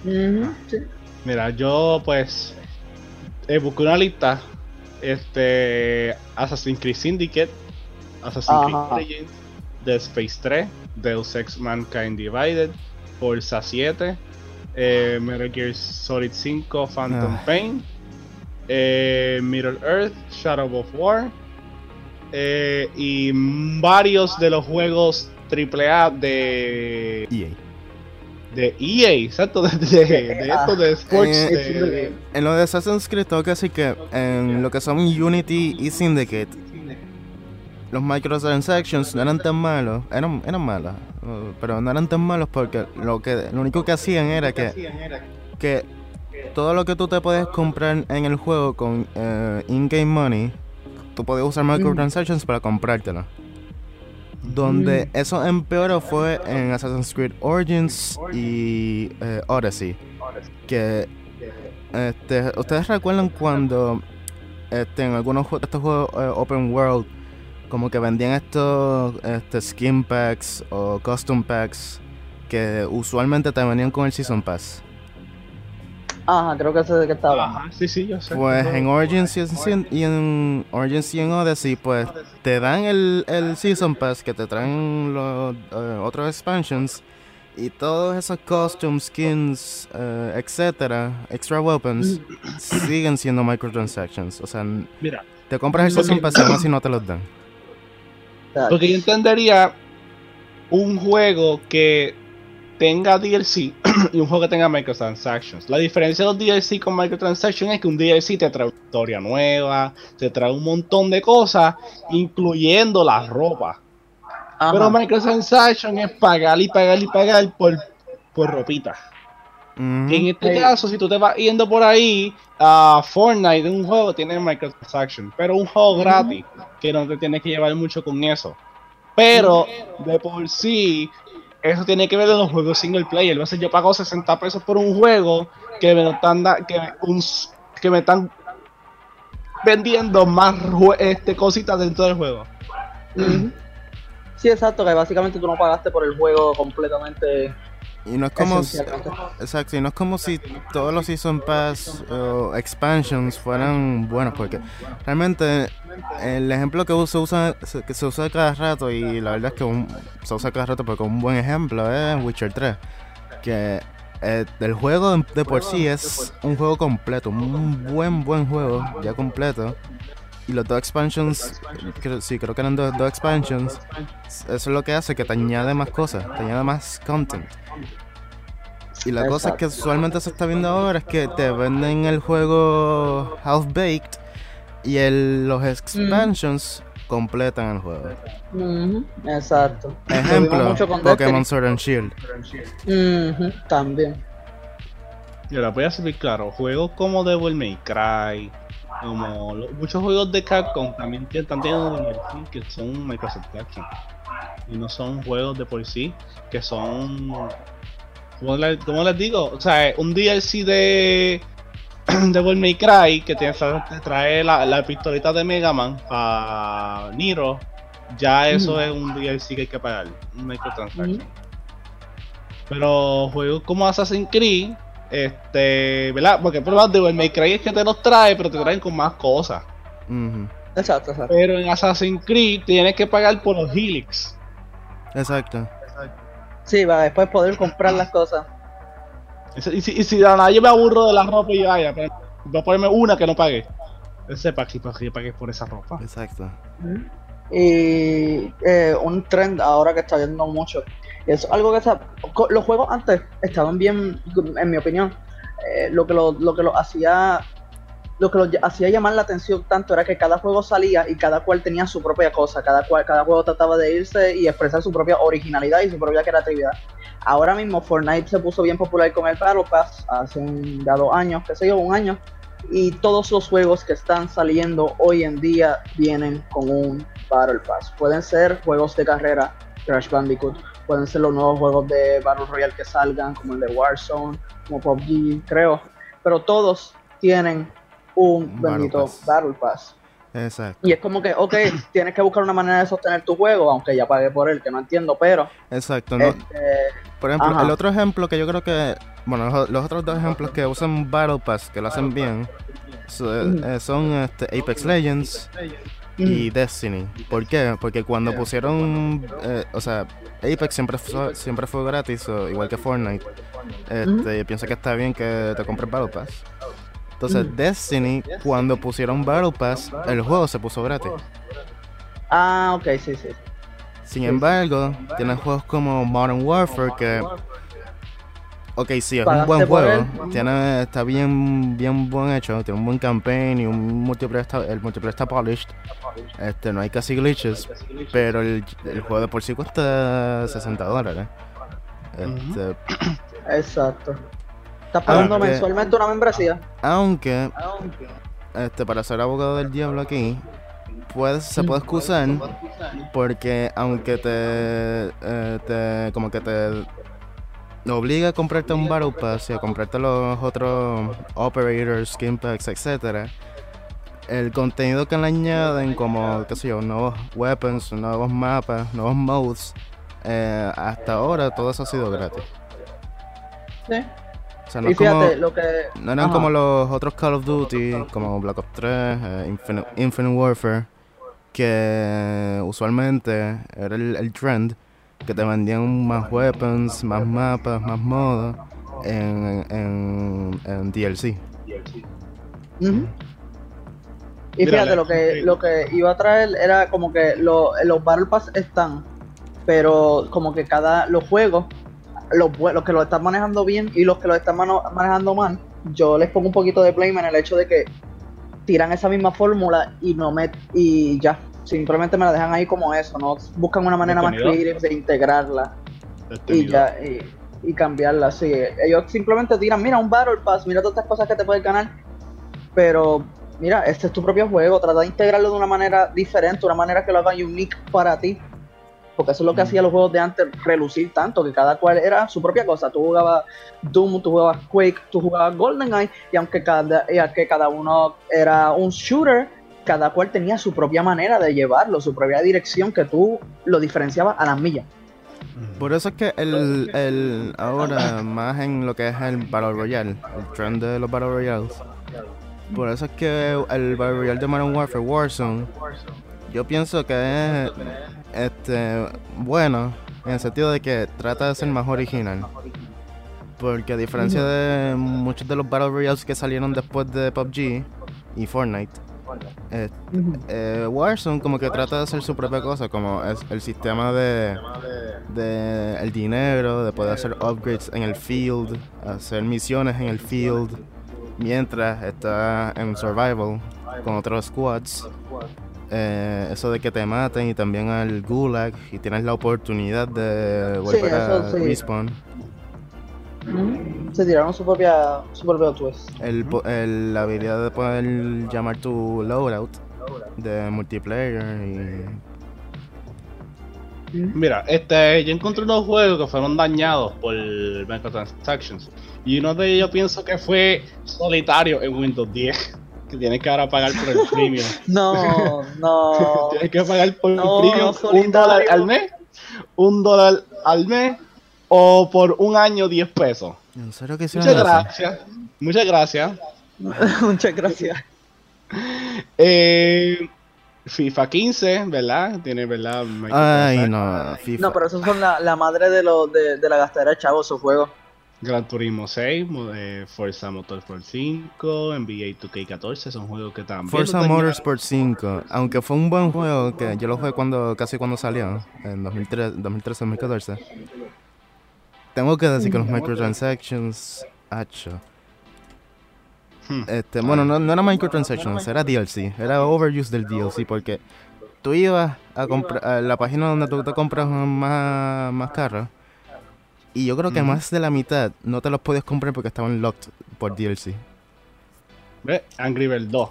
Sí. Mira, yo pues eh, busqué una lista. Este Assassin's Creed Syndicate, Assassin's Creed Ajá. Origins, Dead Space 3, Deus Ex Mankind Divided, Forza 7, eh, Metal Gear Solid 5 Phantom Ah. Pain, eh, Middle Earth Shadow of War eh, y varios de los juegos AAA de, EA. de EA, exacto, de, de, de esto de Sports. Eh, de- de- En lo de Assassin's Creed tengo que decir que en lo que son Unity y Syndicate, los microtransactions no eran tan malos, eran, eran malos, uh, pero no eran tan malos porque lo que lo único que hacían era que, que todo lo que tú te puedes comprar en el juego con eh, in-game money, tú podías usar microtransactions para comprártelo. Donde eso empeoró fue en Assassin's Creed Origins y eh, Odyssey. Que este, ustedes recuerdan cuando este, en algunos de estos juegos eh, open world como que vendían estos este, skin packs o custom packs que usualmente te venían con el season pass. Ajá, creo que ese es de que estaba. Ajá, sí, sí, yo sé. Pues en Origins y en, y en Origins y en Odyssey, pues te dan el, el Season Pass que te traen los eh, otros expansions y todos esos costumes, skins, eh, etcétera, extra weapons, siguen siendo microtransactions. O sea, Mira, te compras el Season Pass y aún así no te los dan. Porque yo entendería un juego que tenga DLC y un juego que tenga microtransactions. La diferencia de los DLC con microtransactions es que un DLC te trae una historia nueva, te trae un montón de cosas, incluyendo la ropa. ajá. Pero microtransactions es pagar y pagar y pagar por, por ropita. Ujú. En este Sí. caso, si tú te vas yendo por ahí, a Fortnite, un juego tiene microtransactions, pero un juego gratis, que no te tienes que llevar mucho con eso. Pero de por sí, eso tiene que ver con los juegos single player. Yo pago 60 pesos por un juego que me están que, un que me están vendiendo más este cositas dentro del juego. Sí, exacto, que básicamente tú no pagaste por el juego completamente Y no es como... Exacto, y no es como si todos los Season Pass o expansions fueran buenos, porque realmente el ejemplo que se usa, que se usa cada rato, y la verdad es que un- se usa cada rato porque un buen ejemplo es Witcher 3, que eh, el juego de por sí es un juego completo, un buen, buen juego, ya completo. Y los dos expansions, creo- sí, creo que eran dos, dos expansions, eso es lo que hace que te añade más cosas, te añade más content. Y la cosa es que usualmente se está viendo ahora es que te venden el juego half baked y el, los expansions completan el juego. Ujú, Exacto. Lo vimos Ejemplo, Pokémon Sword and Shield. También. Y ahora voy a ser claro, juegos como Devil May Cry, como lo- muchos juegos de Capcom también te- están teniendo DLC que son microtransactions. Y no son juegos de por sí, que son... ¿Cómo, le- cómo les digo? O sea, un DLC de Devil May Cry que te, te trae la, la pistolita de Mega Man a Niro, ya eso es un DLC que hay que pagar, un microtransaction. Pero juegos como Assassin's Creed, este, ¿verdad? Porque por lo Devil May Cry es que te los trae, pero te traen con más cosas. Exacto, exacto. Pero en Assassin's Creed tienes que pagar por los Helix. Exacto. Sí, para después poder comprar las cosas. Y si, y si- nada yo me aburro de la ropa y vaya, pero voy a ponerme una que no pague. Ese para que, para que pagues por esa ropa. Exacto. Y eh, un trend ahora que está viendo mucho. Es algo que Los juegos antes estaban bien, en mi opinión. eh, lo que lo, lo que lo hacía. Lo que lo hacía llamar la atención tanto era que cada juego salía y cada cual tenía su propia cosa. Cada, cual, cada juego trataba de irse y expresar su propia originalidad y su propia creatividad. Ahora mismo Fortnite se puso bien popular con el Battle Pass hace un, ya dos años, qué sé yo, un año. Y todos los juegos que están saliendo hoy en día vienen con un Battle Pass. Pueden ser juegos de carrera, Crash Bandicoot, pueden ser los nuevos juegos de Battle Royale que salgan, como el de Warzone, como PUBG, creo. Pero todos tienen un Un Battle bendito Pass. Battle Pass. Exacto. Y es como que, ok, tienes que buscar una manera de sostener tu juego, aunque ya pagué por él, que no entiendo, pero... Exacto. No, este, por ejemplo, ajá. el otro ejemplo que yo creo que. Bueno, los, los otros dos ejemplos que usan Battle Pass, que lo hacen bien, so- Ujú. eh, son este, Apex Legends y Destiny. ¿Por qué? Porque cuando pusieron, eh, o sea, Apex siempre fue, siempre fue gratis, igual que Fortnite. Este, Pienso que está bien que te compres Battle Pass. Entonces, Destiny, cuando pusieron Battle Pass, el juego se puso gratis. Ah, ok, sí, sí. Sin embargo, tienes juegos como Modern Warfare que Ok, sí, es un buen juego. Tiene, está bien, bien buen hecho. Tiene un buen campaign y un multiplayer está, el multiplayer está polished. Este, no hay casi glitches. Pero el, el juego de por sí cuesta 60 dólares. Este, Exacto. Estás pagando mensualmente una membresía. Aunque, este, para ser abogado del diablo aquí, pues, se puede excusar porque aunque te, eh, te como que te obliga a comprarte un Battle Pass y a comprarte los otros operators, skin packs, etc. El contenido que le añaden, como, qué sé yo, nuevos weapons, nuevos mapas, nuevos modes, eh, hasta ahora todo eso ha sido gratis. Sí. O sea, no, lo que... no eran como los otros Call of Duty, como Black Ops 3, eh, Infinite, Infinite, Warfare, que usualmente era el trend que te vendían más weapons, más mapas, más modos en, en, en DLC. Y fíjate, lo que, lo que iba a traer era como que los Battle Pass están, pero como que cada, los juegos, los, los que lo están manejando bien y los que lo están manejando mal, yo les pongo un poquito de blame en el hecho de que tiran esa misma fórmula y no me y ya simplemente me la dejan ahí como eso, no buscan una manera más creative de integrarla y ya y, cambiarla, sí. Ellos simplemente tiran, mira, un Battle Pass, mira todas estas cosas que te puedes ganar, pero mira, este es tu propio juego, trata de integrarlo de una manera diferente, una manera que lo haga unique para ti. Porque eso es lo que mm. hacía los juegos de antes, relucir tanto, que cada cual era su propia cosa. Tú jugabas Doom, tú jugabas Quake, tú jugabas GoldenEye, y aunque cada, y aunque cada uno era un shooter, cada cual tenía su propia manera de llevarlo, su propia dirección que tú lo diferenciabas a las millas. Por eso es que el, el ahora más en lo que es el Battle Royale, el trend de los Battle Royales. Por eso es que el Battle Royale de Modern Warfare Warzone, yo pienso que es este bueno en el sentido de que trata de ser más original. Porque a diferencia de muchos de los Battle Royales que salieron después de PUBG y Fortnite, eh, eh, Warzone como que trata de hacer su propia cosa, como es el sistema de, de el dinero, de poder hacer upgrades en el field, hacer misiones en el field, mientras está en survival con otros squads. Eh, eso de que te maten y también al gulag y tienes la oportunidad de volver a respawn. Se tiraron su propia, su propio twist. El, la habilidad de poder llamar tu loadout de multiplayer y... Mira, este, yo encontré unos juegos que fueron dañados por microtransactions. Y uno de ellos pienso que fue solitario en Windows 10. Que tienes que ahora pagar por el premium. no, no. tienes que pagar por el premium un dólar al mes. Un dólar al mes o por un año 10 pesos. ¿En serio que Muchas gracias. Muchas gracias. Muchas gracias. Eh, FIFA 15, ¿verdad? Tiene, ¿verdad? Ay, no, FIFA. No, pero esos son la, la madre de, lo, de, de la gastadera de chavos, esos juegos. Gran Turismo 6, eh, Forza Motorsport 5, NBA 2K14, son juegos que también. Forza Motorsport 5, aunque fue un buen juego, que yo lo jugué cuando casi cuando salió, en 2013-2014. Tengo que decir que los microtransactions, hacho. Hmm. Este, bueno, no, no era microtransactions, era DLC, era overuse del DLC porque tú ibas a comprar la página donde tú te compras más, más carros y yo creo que más de la mitad no te los podías comprar porque estaban locked por DLC. ¿Ves? Angry Birds 2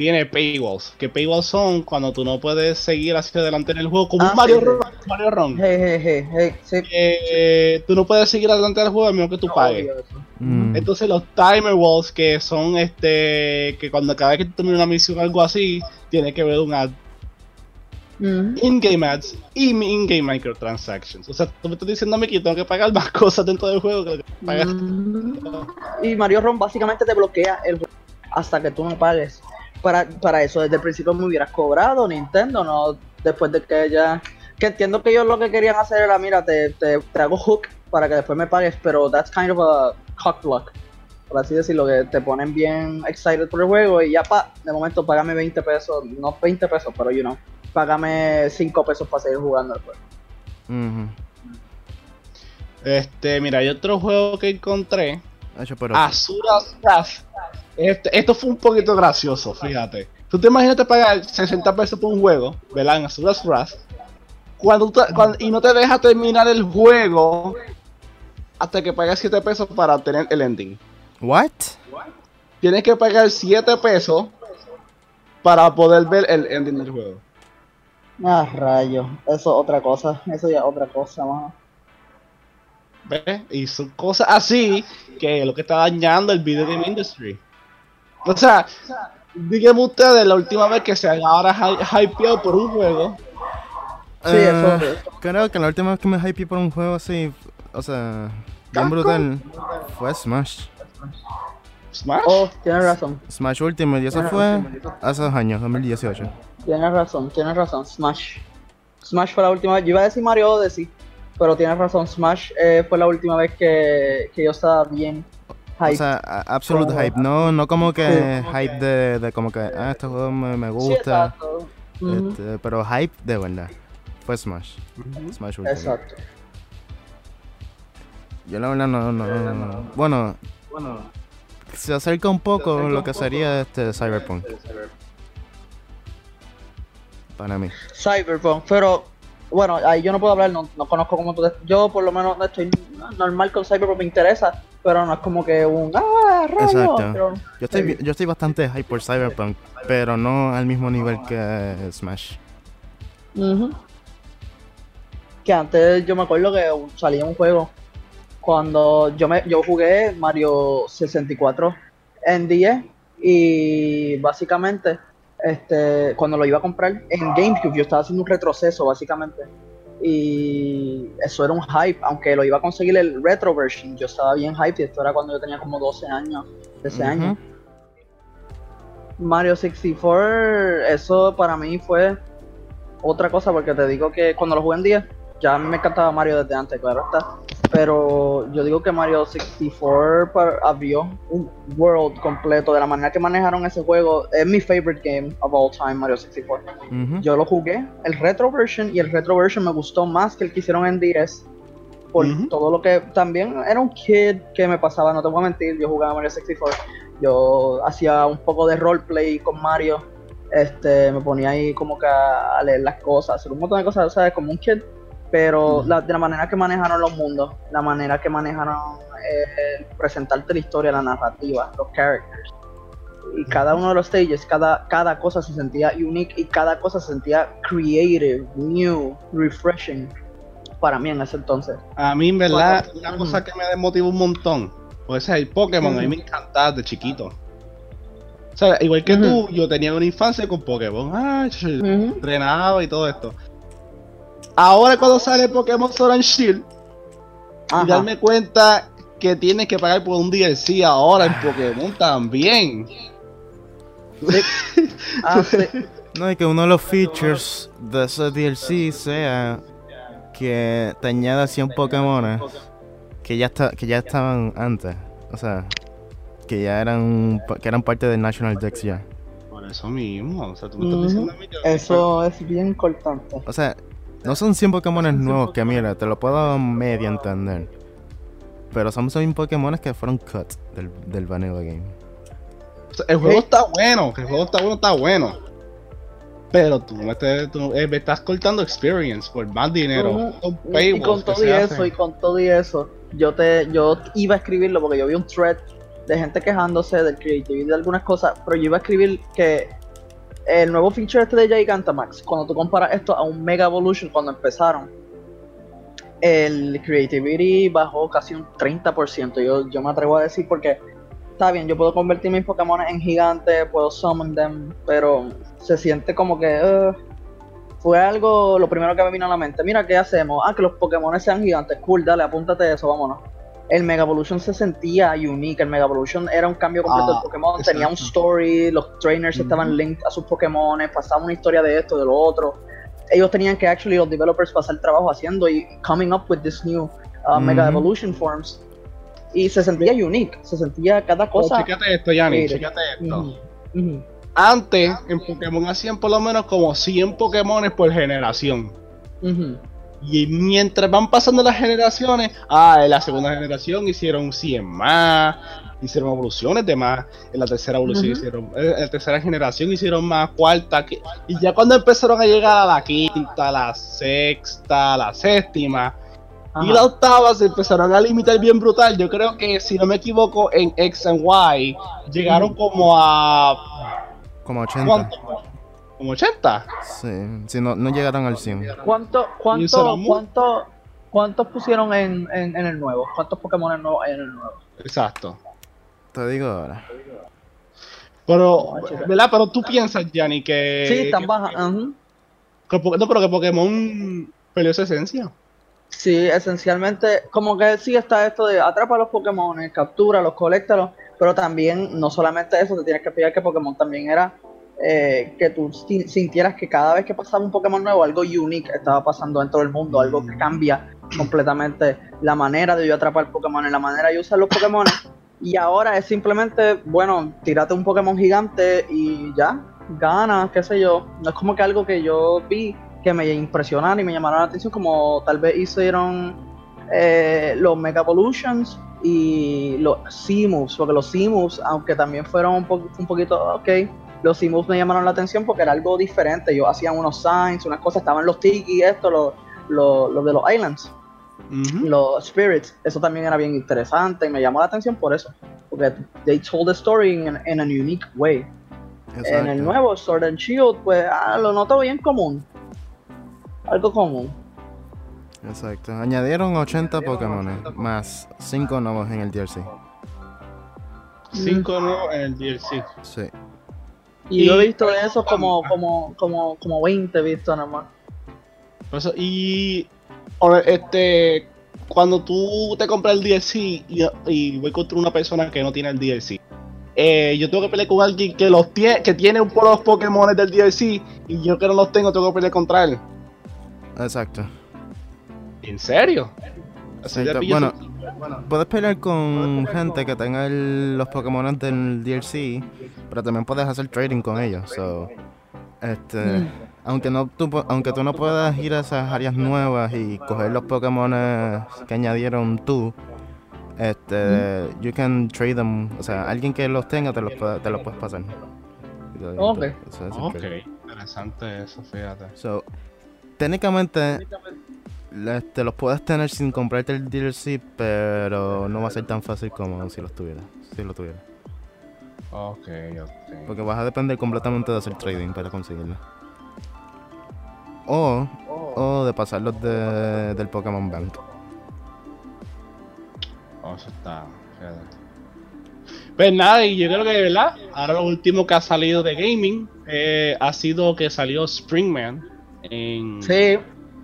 tiene paywalls. Que paywalls son cuando tú no puedes seguir hacia adelante en el juego como un ah, Mario Ron. Mario Ron. Eh, tú no puedes seguir adelante en el juego a menos que tú pagues. Mm. Entonces los timer walls que son este que cuando cada vez que tú terminas una misión o algo así, tiene que ver un ad. Mm. In-game ads y in-game microtransactions. O sea, tú me estás diciendo a mí que tengo que pagar más cosas dentro del juego que mm. Y Mario Ron básicamente te bloquea el juego hasta que tú no pagues. Para, para eso desde el principio me hubieras cobrado Nintendo, no después de que ya... Que entiendo que ellos lo que querían hacer era, mira, te, te, te hago hook para que después me pagues, pero that's kind of a cock block. Por así decirlo, que te ponen bien excited por el juego y ya pa, de momento págame 20 pesos, no 20 pesos, pero you know, págame 5 pesos para seguir jugando el juego. Este, mira, hay otro juego que encontré. Pero- Azura's Wrath. Este, esto fue un poquito gracioso, fíjate. Tú te imaginas te pagar 60 pesos por un juego, ¿verdad? En Azura's Wrath. Cuando, tú- cuando- y no te deja terminar el juego hasta que pagas 7 pesos para obtener el ending. What? Tienes que pagar 7 pesos para poder ver el ending del juego. Ah, rayo, eso es otra cosa, eso ya es otra cosa, mano. ¿Ves? Y son cosas así que es lo que está dañando el video game industry. O sea, díganme ustedes la última vez que se ahora hy- hypeado por un juego. Sí, eso- Eh, Creo que la última vez que me hypeé por un juego así, o sea, bien brutal, fue Smash. Smash. Oh, tienes razón, Smash Ultimate, y eso fue hace dos años, 2018. tienes razón, tienes razón, Smash. Smash fue la última vez, yo iba a decir Mario Odyssey, pero tienes razón, Smash eh, fue la última vez que, que yo estaba bien hype. O sea, absolute Como- hype, no, no como que Sí. hype de, de como que, ah, este juego me, me Sí, gusta, este, pero hype de verdad. Fue Smash. Smash Ultimate. Exacto. Yo la verdad no, no, no. Bueno, se acerca un poco lo que sería este Cyberpunk. Para mí. Cyberpunk, pero bueno, ahí yo no puedo hablar, no, no conozco cómo tú. Yo por lo menos estoy normal con Cyberpunk, me interesa, pero no es como que un. ¡Ah, rayo! Exacto. Pero- Yo estoy, yo estoy bastante hype por Cyberpunk, pero no al mismo nivel que Smash. Ujú. Que antes yo me acuerdo que salía un juego cuando yo me yo jugué Mario 64 en 10 y básicamente este cuando lo iba a comprar en GameCube yo estaba haciendo un retroceso básicamente y eso era un hype aunque lo iba a conseguir el retro version yo estaba bien hype y esto era cuando yo tenía como 12 años 13 Ujú. años Mario 64, eso para mí fue otra cosa, porque te digo que cuando lo jugué en 10, ya me encantaba Mario desde antes, claro está. Pero yo digo que Mario 64 par- abrió un world completo de la manera que manejaron ese juego. Es mi favorite game of all time, Mario 64. Ujú. Yo lo jugué, el retro version, y el retro version me gustó más que el que hicieron en 10. Por todo lo que también era un kid que me pasaba, no te voy a mentir, yo jugaba Mario 64. Yo hacía un poco de roleplay con Mario. Este, me ponía ahí como que a a leer las cosas, hacer un montón de cosas, ¿sabes? Como un kid. Pero la, de la manera que manejaron los mundos, la manera que manejaron eh, presentarte la historia, la narrativa, los characters. Y cada uno de los stages, cada, cada cosa se sentía unique y cada cosa se sentía creative, new, refreshing. Para mí en ese entonces. A mí, en verdad, Bueno, una cosa que me desmotiva un montón. Pues es el Pokémon, a mí me encantaba de chiquito. O sea, igual que tú, yo tenía una infancia con Pokémon. Ah, entrenaba y todo esto. Ahora cuando sale Pokémon Sword and Shield, Ajá. y darme cuenta que tienes que pagar por un DLC ahora en Pokémon también. Ah, sí. No, y que uno de los features de ese DLC sea que te añada 100 Pokémon que ya está, que ya estaban antes. O sea, que ya eran que eran parte del National Dex ya. Por eso mismo, o sea, tú me estás diciendo a mí que... Eso es bien importante. O sea, no son 100 Pokémon nuevos que mira, te lo puedo medio entender. Pero son 100 Pokémon que fueron cut del, del Vanilla Game. O sea, el juego está bueno, que el juego está bueno, está bueno. Pero tú me, te- tú, eh, me estás cortando experience por más dinero. Y con que todo y eso, hacen. y con todo y eso, yo te, yo iba a escribirlo porque yo vi un thread de gente quejándose del creativity de algunas cosas, pero yo iba a escribir que el nuevo feature este de Gigantamax, cuando tú comparas esto a un Mega Evolution cuando empezaron, el creativity bajó casi un 30%, yo, yo me atrevo a decir porque está bien, yo puedo convertir mis Pokémon en gigantes, puedo summon them, pero se siente como que uh, fue algo, lo primero que me vino a la mente. Mira, ¿qué hacemos? Ah, que los Pokémon sean gigantes. Cool, dale, apúntate eso, vámonos. El Mega Evolution se sentía unique. El Mega Evolution era un cambio completo Ah, del Pokémon. Tenía un story, los trainers estaban linked a sus Pokémon, pasaba una historia de esto, de lo otro. Ellos tenían que, actually, los developers pasar el trabajo haciendo y coming up with this new uh, Mega. Evolution forms. Y se sentía unique, se sentía cada cosa. Chécate esto, Yanni, chécate esto. Antes, en Pokémon hacían por lo menos como 100 Pokémones por generación. Y mientras van pasando las generaciones, ah, en la segunda generación hicieron 100 más, hicieron evoluciones de más, en la tercera evolución Ujú. hicieron, eh, en la tercera generación hicieron más, cuarta, qui- y ya cuando empezaron a llegar a la quinta, la sexta, la séptima, y la octava se empezaron a limitar bien brutal. Yo creo que, si no me equivoco, en X and Y llegaron como a. Como 80. ¿Cuánto? Como 80. Sí, sí no, no llegaron al 100. ¿Cuánto, cuánto, cuánto, ¿Cuántos pusieron en, en, en el nuevo? ¿Cuántos Pokémon nuevos hay en el nuevo? Exacto. Te digo ahora. Pero. ¿verdad? Pero tú piensas, Yanni, que. sí, están bajas. que Po- no, pero que Pokémon perdió su esencia. Sí, esencialmente, como que sí está esto de atrapa los Pokémon, captura, los colectalos, pero también no solamente eso, te tienes que fijar que Pokémon también era eh, que tú si- sintieras que cada vez que pasaba un Pokémon nuevo, algo unique estaba pasando dentro del mundo, algo que cambia completamente la manera de yo atrapar Pokémon, la manera de yo usar los Pokémon. Y ahora es simplemente, bueno, tírate un Pokémon gigante y ya, gana, qué sé yo. No es como que algo que yo vi que me impresionaron y me llamaron la atención, como tal vez hicieron eh, los Mega Evolutions y los C-Moves, porque los C-Moves, aunque también fueron un, po- un poquito, ok, los C-Moves me llamaron la atención porque era algo diferente. Yo hacían unos signs, unas cosas, estaban los Tiki, esto, los, los, los de los Islands, los Spirits, eso también era bien interesante y me llamó la atención por eso, porque they told the story in, in a unique way. En el nuevo Sword and Shield, pues ah, lo noto bien común. Algo común. Exacto. Añadieron 80 Pokémon más 5 nuevos en el DLC. Cinco nuevos en el DLC. Sí. Y, Y- yo he visto de esos como, como, como, como 20 he visto nada más. Por eso, y este cuando tú te compras el DLC y, y voy contra una persona que no tiene el DLC, eh, yo tengo que pelear con alguien que los tiene, que tiene un los Pokémon del DLC y yo que no los tengo tengo que pelear contra él. Exacto. ¿En serio? Exacto. Bueno, puedes pelear con gente que tenga el- los Pokémon del DLC, pero también puedes hacer trading con ellos. So, este, Mm. aunque no tú, aunque tú no puedas ir a esas áreas nuevas y coger los Pokémon que añadieron tú, este, you can trade them, o sea, alguien que los tenga te los te los puedes pasar. Ok. Eso es Ok, interesante eso, fíjate. So, técnicamente te los puedes tener sin comprarte el DLC, pero no va a ser tan fácil como si los tuvieras. Si lo tuvieras. Ok, ok. Porque vas a depender completamente de hacer trading para conseguirlo. O, o de pasarlos de, del Pokémon Bank. Oh, eso está, fíjate. Pues nada, y yo creo que, ¿verdad? Ahora lo último que ha salido de gaming eh, ha sido que salió Springman en... Sí,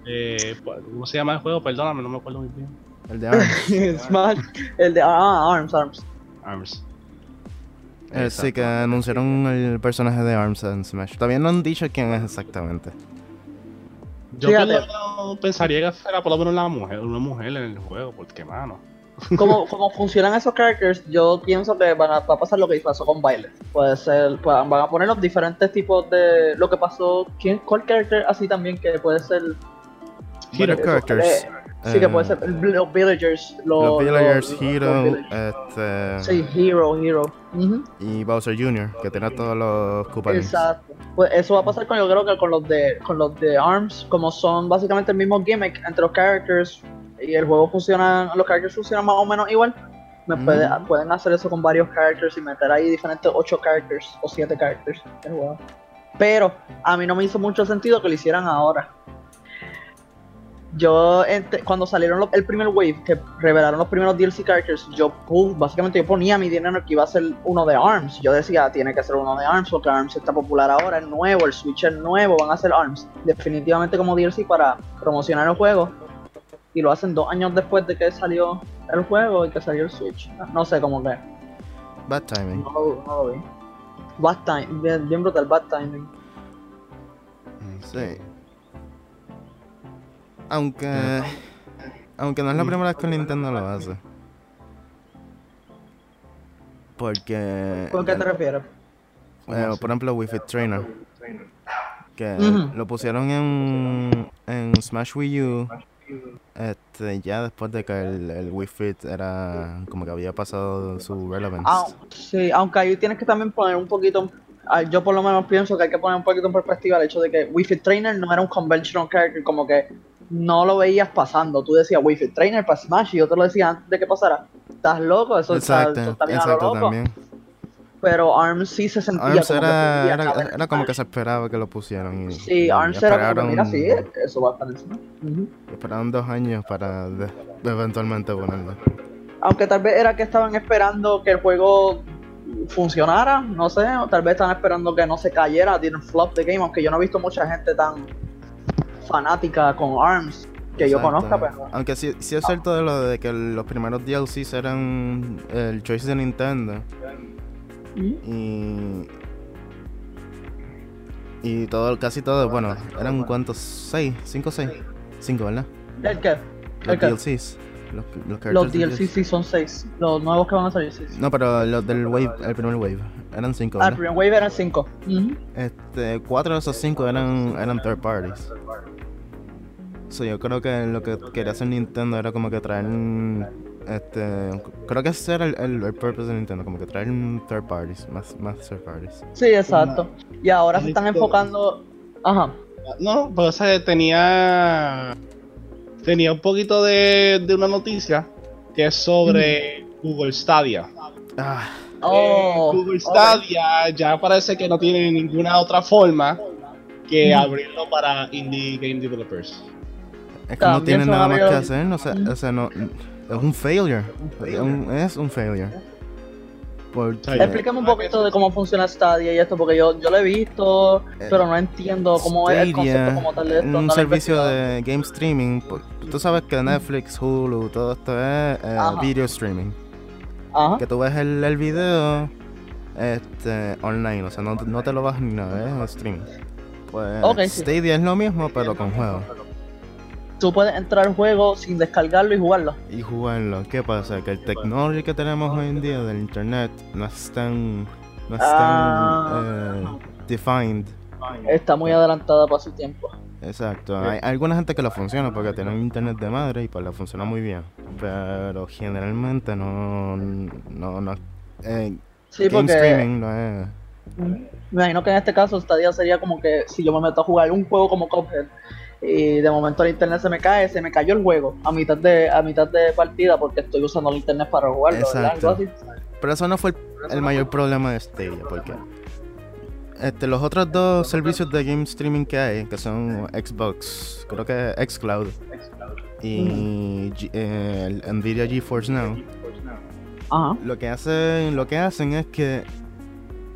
eh, ¿Cómo se llama el juego? Perdóname, no me acuerdo muy bien. El de ARMS. Smash. El de ah, Arms, Arms. Arms. Eh, sí, que anunciaron el personaje de ARMS en Smash. Todavía no han dicho quién es exactamente. Yo pensaría que fuera por lo menos la mujer, una mujer en el juego, porque mano. Como, como funcionan esos characters, yo pienso que van a, va a pasar lo que pasó con Violet. Puede ser, van a poner los diferentes tipos de lo que pasó. ¿Quién, ¿Cuál character así también que puede ser? Characters. Eh, sí, que puede ser los villagers. Los, Los Villagers, los- Hero, los villagers. este, Sí, Hero, Hero. Y Bowser Jr., que tiene todos los Koopa Links. Exacto. Pues eso va a pasar con yo creo que con los de con los de ARMS, como son básicamente el mismo gimmick entre los characters y el juego funciona, los characters funcionan más o menos igual. Me Mm. puede- pueden hacer eso con varios characters y meter ahí diferentes 8 characters o 7 characters del juego. Pero a mí no me hizo mucho sentido que lo hicieran ahora. Yo, cuando salieron los- el primer wave, que revelaron los primeros DLC characters, yo pu- básicamente yo ponía mi dinero que iba a ser uno de ARMS. Yo decía, tiene que ser uno de ARMS, porque ARMS está popular ahora, es nuevo, el Switch es nuevo, van a ser ARMS. Definitivamente como DLC para promocionar el juego. y lo hacen dos años después de que salió el juego y que salió el Switch. No sé cómo que. Bad timing. No, lo- no lo vi. Bad time, bien, bien brutal, bad timing. Sí. Aunque. Aunque no es la primera vez que Nintendo lo hace. Porque. ¿Con qué te refieres? eh, por ejemplo, Wii Fit Trainer. Que lo pusieron en, en Smash Wii U. Este, ya después de que el, el Wii Fit era como que había pasado su relevance. Ah, sí, aunque ahí tienes que también poner un poquito. ah, Yo por lo menos pienso que hay que poner un poquito en perspectiva el hecho de que Wii Fit Trainer no era un conventional character, como que no lo veías pasando. Tú decías Wii Fit Trainer para Smash y yo te lo decía antes de que pasara. ¿Estás loco? Eso, está, exacto, eso está bien a lo exacto loco. también. Pero ARMS sí se sentía ARMS como que era, podía era, era como que se esperaba que lo pusieran. Y, Sí, y ARMS era como que, mira, sí, eso va a estar en Smash. Esperaron dos años para de- eventualmente ponerlo. Aunque tal vez era que estaban esperando que el juego funcionara, no sé, o tal vez estaban esperando que no se cayera, didn't flop the game, aunque yo no he visto mucha gente tan fanática con ARMS que yo conozca, pero Aunque sí, sí es cierto de lo de que los primeros DLCs eran el choice de Nintendo. Y. Y todo, casi todo, bueno, eran cuántos, seis, cinco seis, cinco, ¿verdad? ¿El qué? Los. DLCs. Los, los, Los DLC sí son 6, los nuevos que van a salir 6. No, pero los del Wave, el primer Wave, eran cinco, Ah, el primer wave eran 5. Este, cuatro de esos cinco eran, eran third parties. So, yo creo que lo que quería hacer Nintendo era como que traer un, este, creo que ese era el, el, el purpose de Nintendo, como que traer un third parties, más, más third parties. Sí, exacto. Y ahora se están enfocando. Ajá. No, pero o sea, tenía. Tenía un poquito de, de una noticia que es sobre Google Stadia. Ah, Oh, Eh, Google. Stadia ya parece que no tiene ninguna otra forma que Ujú. abrirlo para indie game developers. Es que no tienen nada más que hacer, o sea, o sea, no, es un failure, es un, es un failure. Porque, Explícame un poquito de cómo funciona Stadia y esto, porque yo, yo lo he visto, Eh, pero no entiendo cómo es el concepto como tal de esto. un servicio de game streaming. Tú sabes que Netflix, Hulu, todo esto es eh, video streaming. Ajá. Que tú ves el, el video este, online, o sea, no, no te lo vas ni nada, es streaming. Pues sí. Stadia es lo mismo, pero con juegos. Tú puedes entrar al juego sin descargarlo y jugarlo. Y jugarlo. ¿Qué pasa? Que el technology que tenemos hoy en día del internet no es tan. No es Ah. tan. eh, defined. Está muy adelantada para su tiempo. Exacto, hay alguna gente que lo funciona porque tienen internet de madre y pues le funciona muy bien. Pero generalmente no. No, no. eh, Sí, game porque streaming no es. me imagino que en este caso Stadia sería como que si yo me meto a jugar un juego como Cuphead y de momento el internet se me cae, se me cayó el juego a mitad de a mitad de partida porque estoy usando el internet para jugarlo, ¿verdad? Exacto. Algo así. Pero eso no fue el, el mayor problema de Stadia, porque este, los otros dos servicios de game streaming que hay, que son Xbox, creo que Xcloud y G- eh, el Nvidia GeForce Now, Ajá. lo que hacen, lo que hacen es que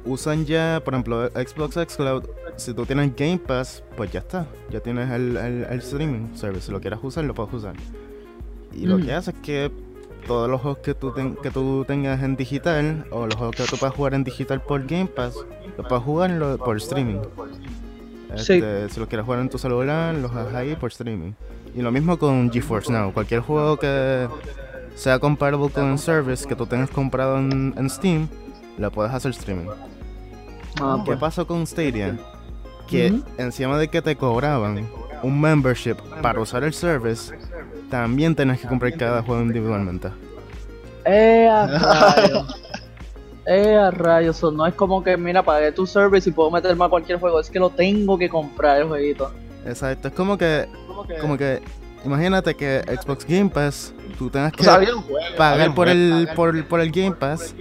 usan ya, por ejemplo, Xbox Xcloud, si tú tienes Game Pass, pues ya está, ya tienes el, el, el streaming service, si lo quieres usar, lo puedes usar. Y lo Mm. que hace es que todos los juegos que tú, ten- que tú tengas en digital, o los juegos que tú puedas jugar en digital por Game Pass, lo puedes jugarlo por streaming. Sí. Este, Si lo quieres jugar en tu celular, los haces ahí por streaming. Y lo mismo con GeForce Now. Cualquier juego que sea comparable con el service que tú tengas comprado en, en Steam, lo puedes hacer streaming. Ah, ¿Qué pues. pasó con Stadia? Que encima de que te cobraban un membership para usar el service, también tenés que comprar cada juego individualmente. Eh, a rayos. Eh, a rayos. No es como que, mira, pagué tu service y puedo meterme a cualquier juego. Es que lo tengo que comprar el jueguito. Exacto, es como que, como que, imagínate que Xbox Game Pass, tú tengas que O sea, juego, pagar por el, por, por el Game Pass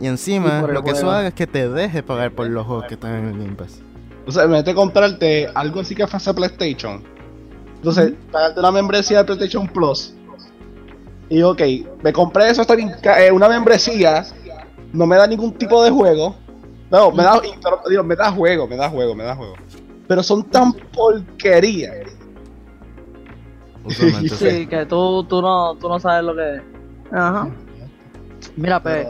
y encima Y lo que eso haga es que te deje pagar por los juegos que están en el Game Pass. O sea, me de comprarte algo así que fuese PlayStation. Entonces, pagarte una membresía de PlayStation Plus. Y ok, me compré eso, está bien, ca- eh, una membresía, no me da ningún tipo de juego. No, me da, pero, digo, me da juego, me da juego, me da juego. Pero son tan porquería Usualmente sí. Sí, que tú, tú, no, tú no sabes lo que es. Ajá. Mira, pues,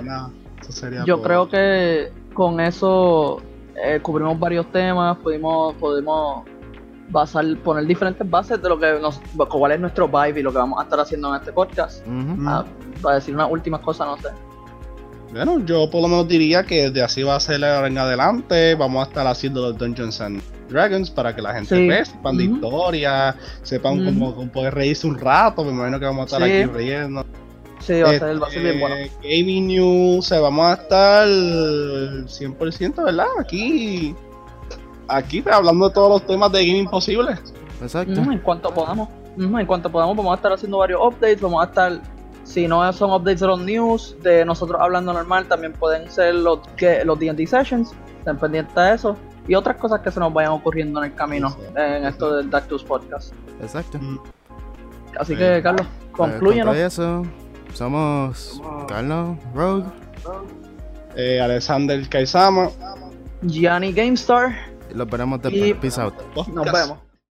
yo todo. creo que con eso eh, cubrimos varios temas, pudimos, pudimos basar, poner diferentes bases de lo que nos, cuál es nuestro vibe y lo que vamos a estar haciendo en este podcast. Ah, para decir unas últimas cosas, no sé. Bueno, yo por lo menos diría que de así va a ser ahora en adelante. Vamos a estar haciendo los Dungeons and Dragons para que la gente Sí. vea, sepan de Ujú. historia, sepan cómo, cómo poder reírse un rato. Me imagino que vamos a estar Sí. aquí riendo. Sí, va a ser, va a ser bien bueno. Este, Gaming News, eh, vamos a estar 100%, ¿verdad? Aquí, aquí pues, hablando de todos los temas de gaming posibles. Exacto. En cuanto podamos. En cuanto podamos, vamos a estar haciendo varios updates. Vamos a estar, si no son updates de los news, de nosotros hablando normal, también pueden ser los, que, los DD Sessions. Estén pendientes de eso. Y otras cosas que se nos vayan ocurriendo en el camino Sí, en esto del Dactus Podcast. Exacto. Así Sí. que, Carlos, con concluyenos. todo eso, somos Carlos, Rogue. Eh, Alexander Kaisama. Gianni GameStar. Y los veremos Y- después. Peace out. Nos vemos.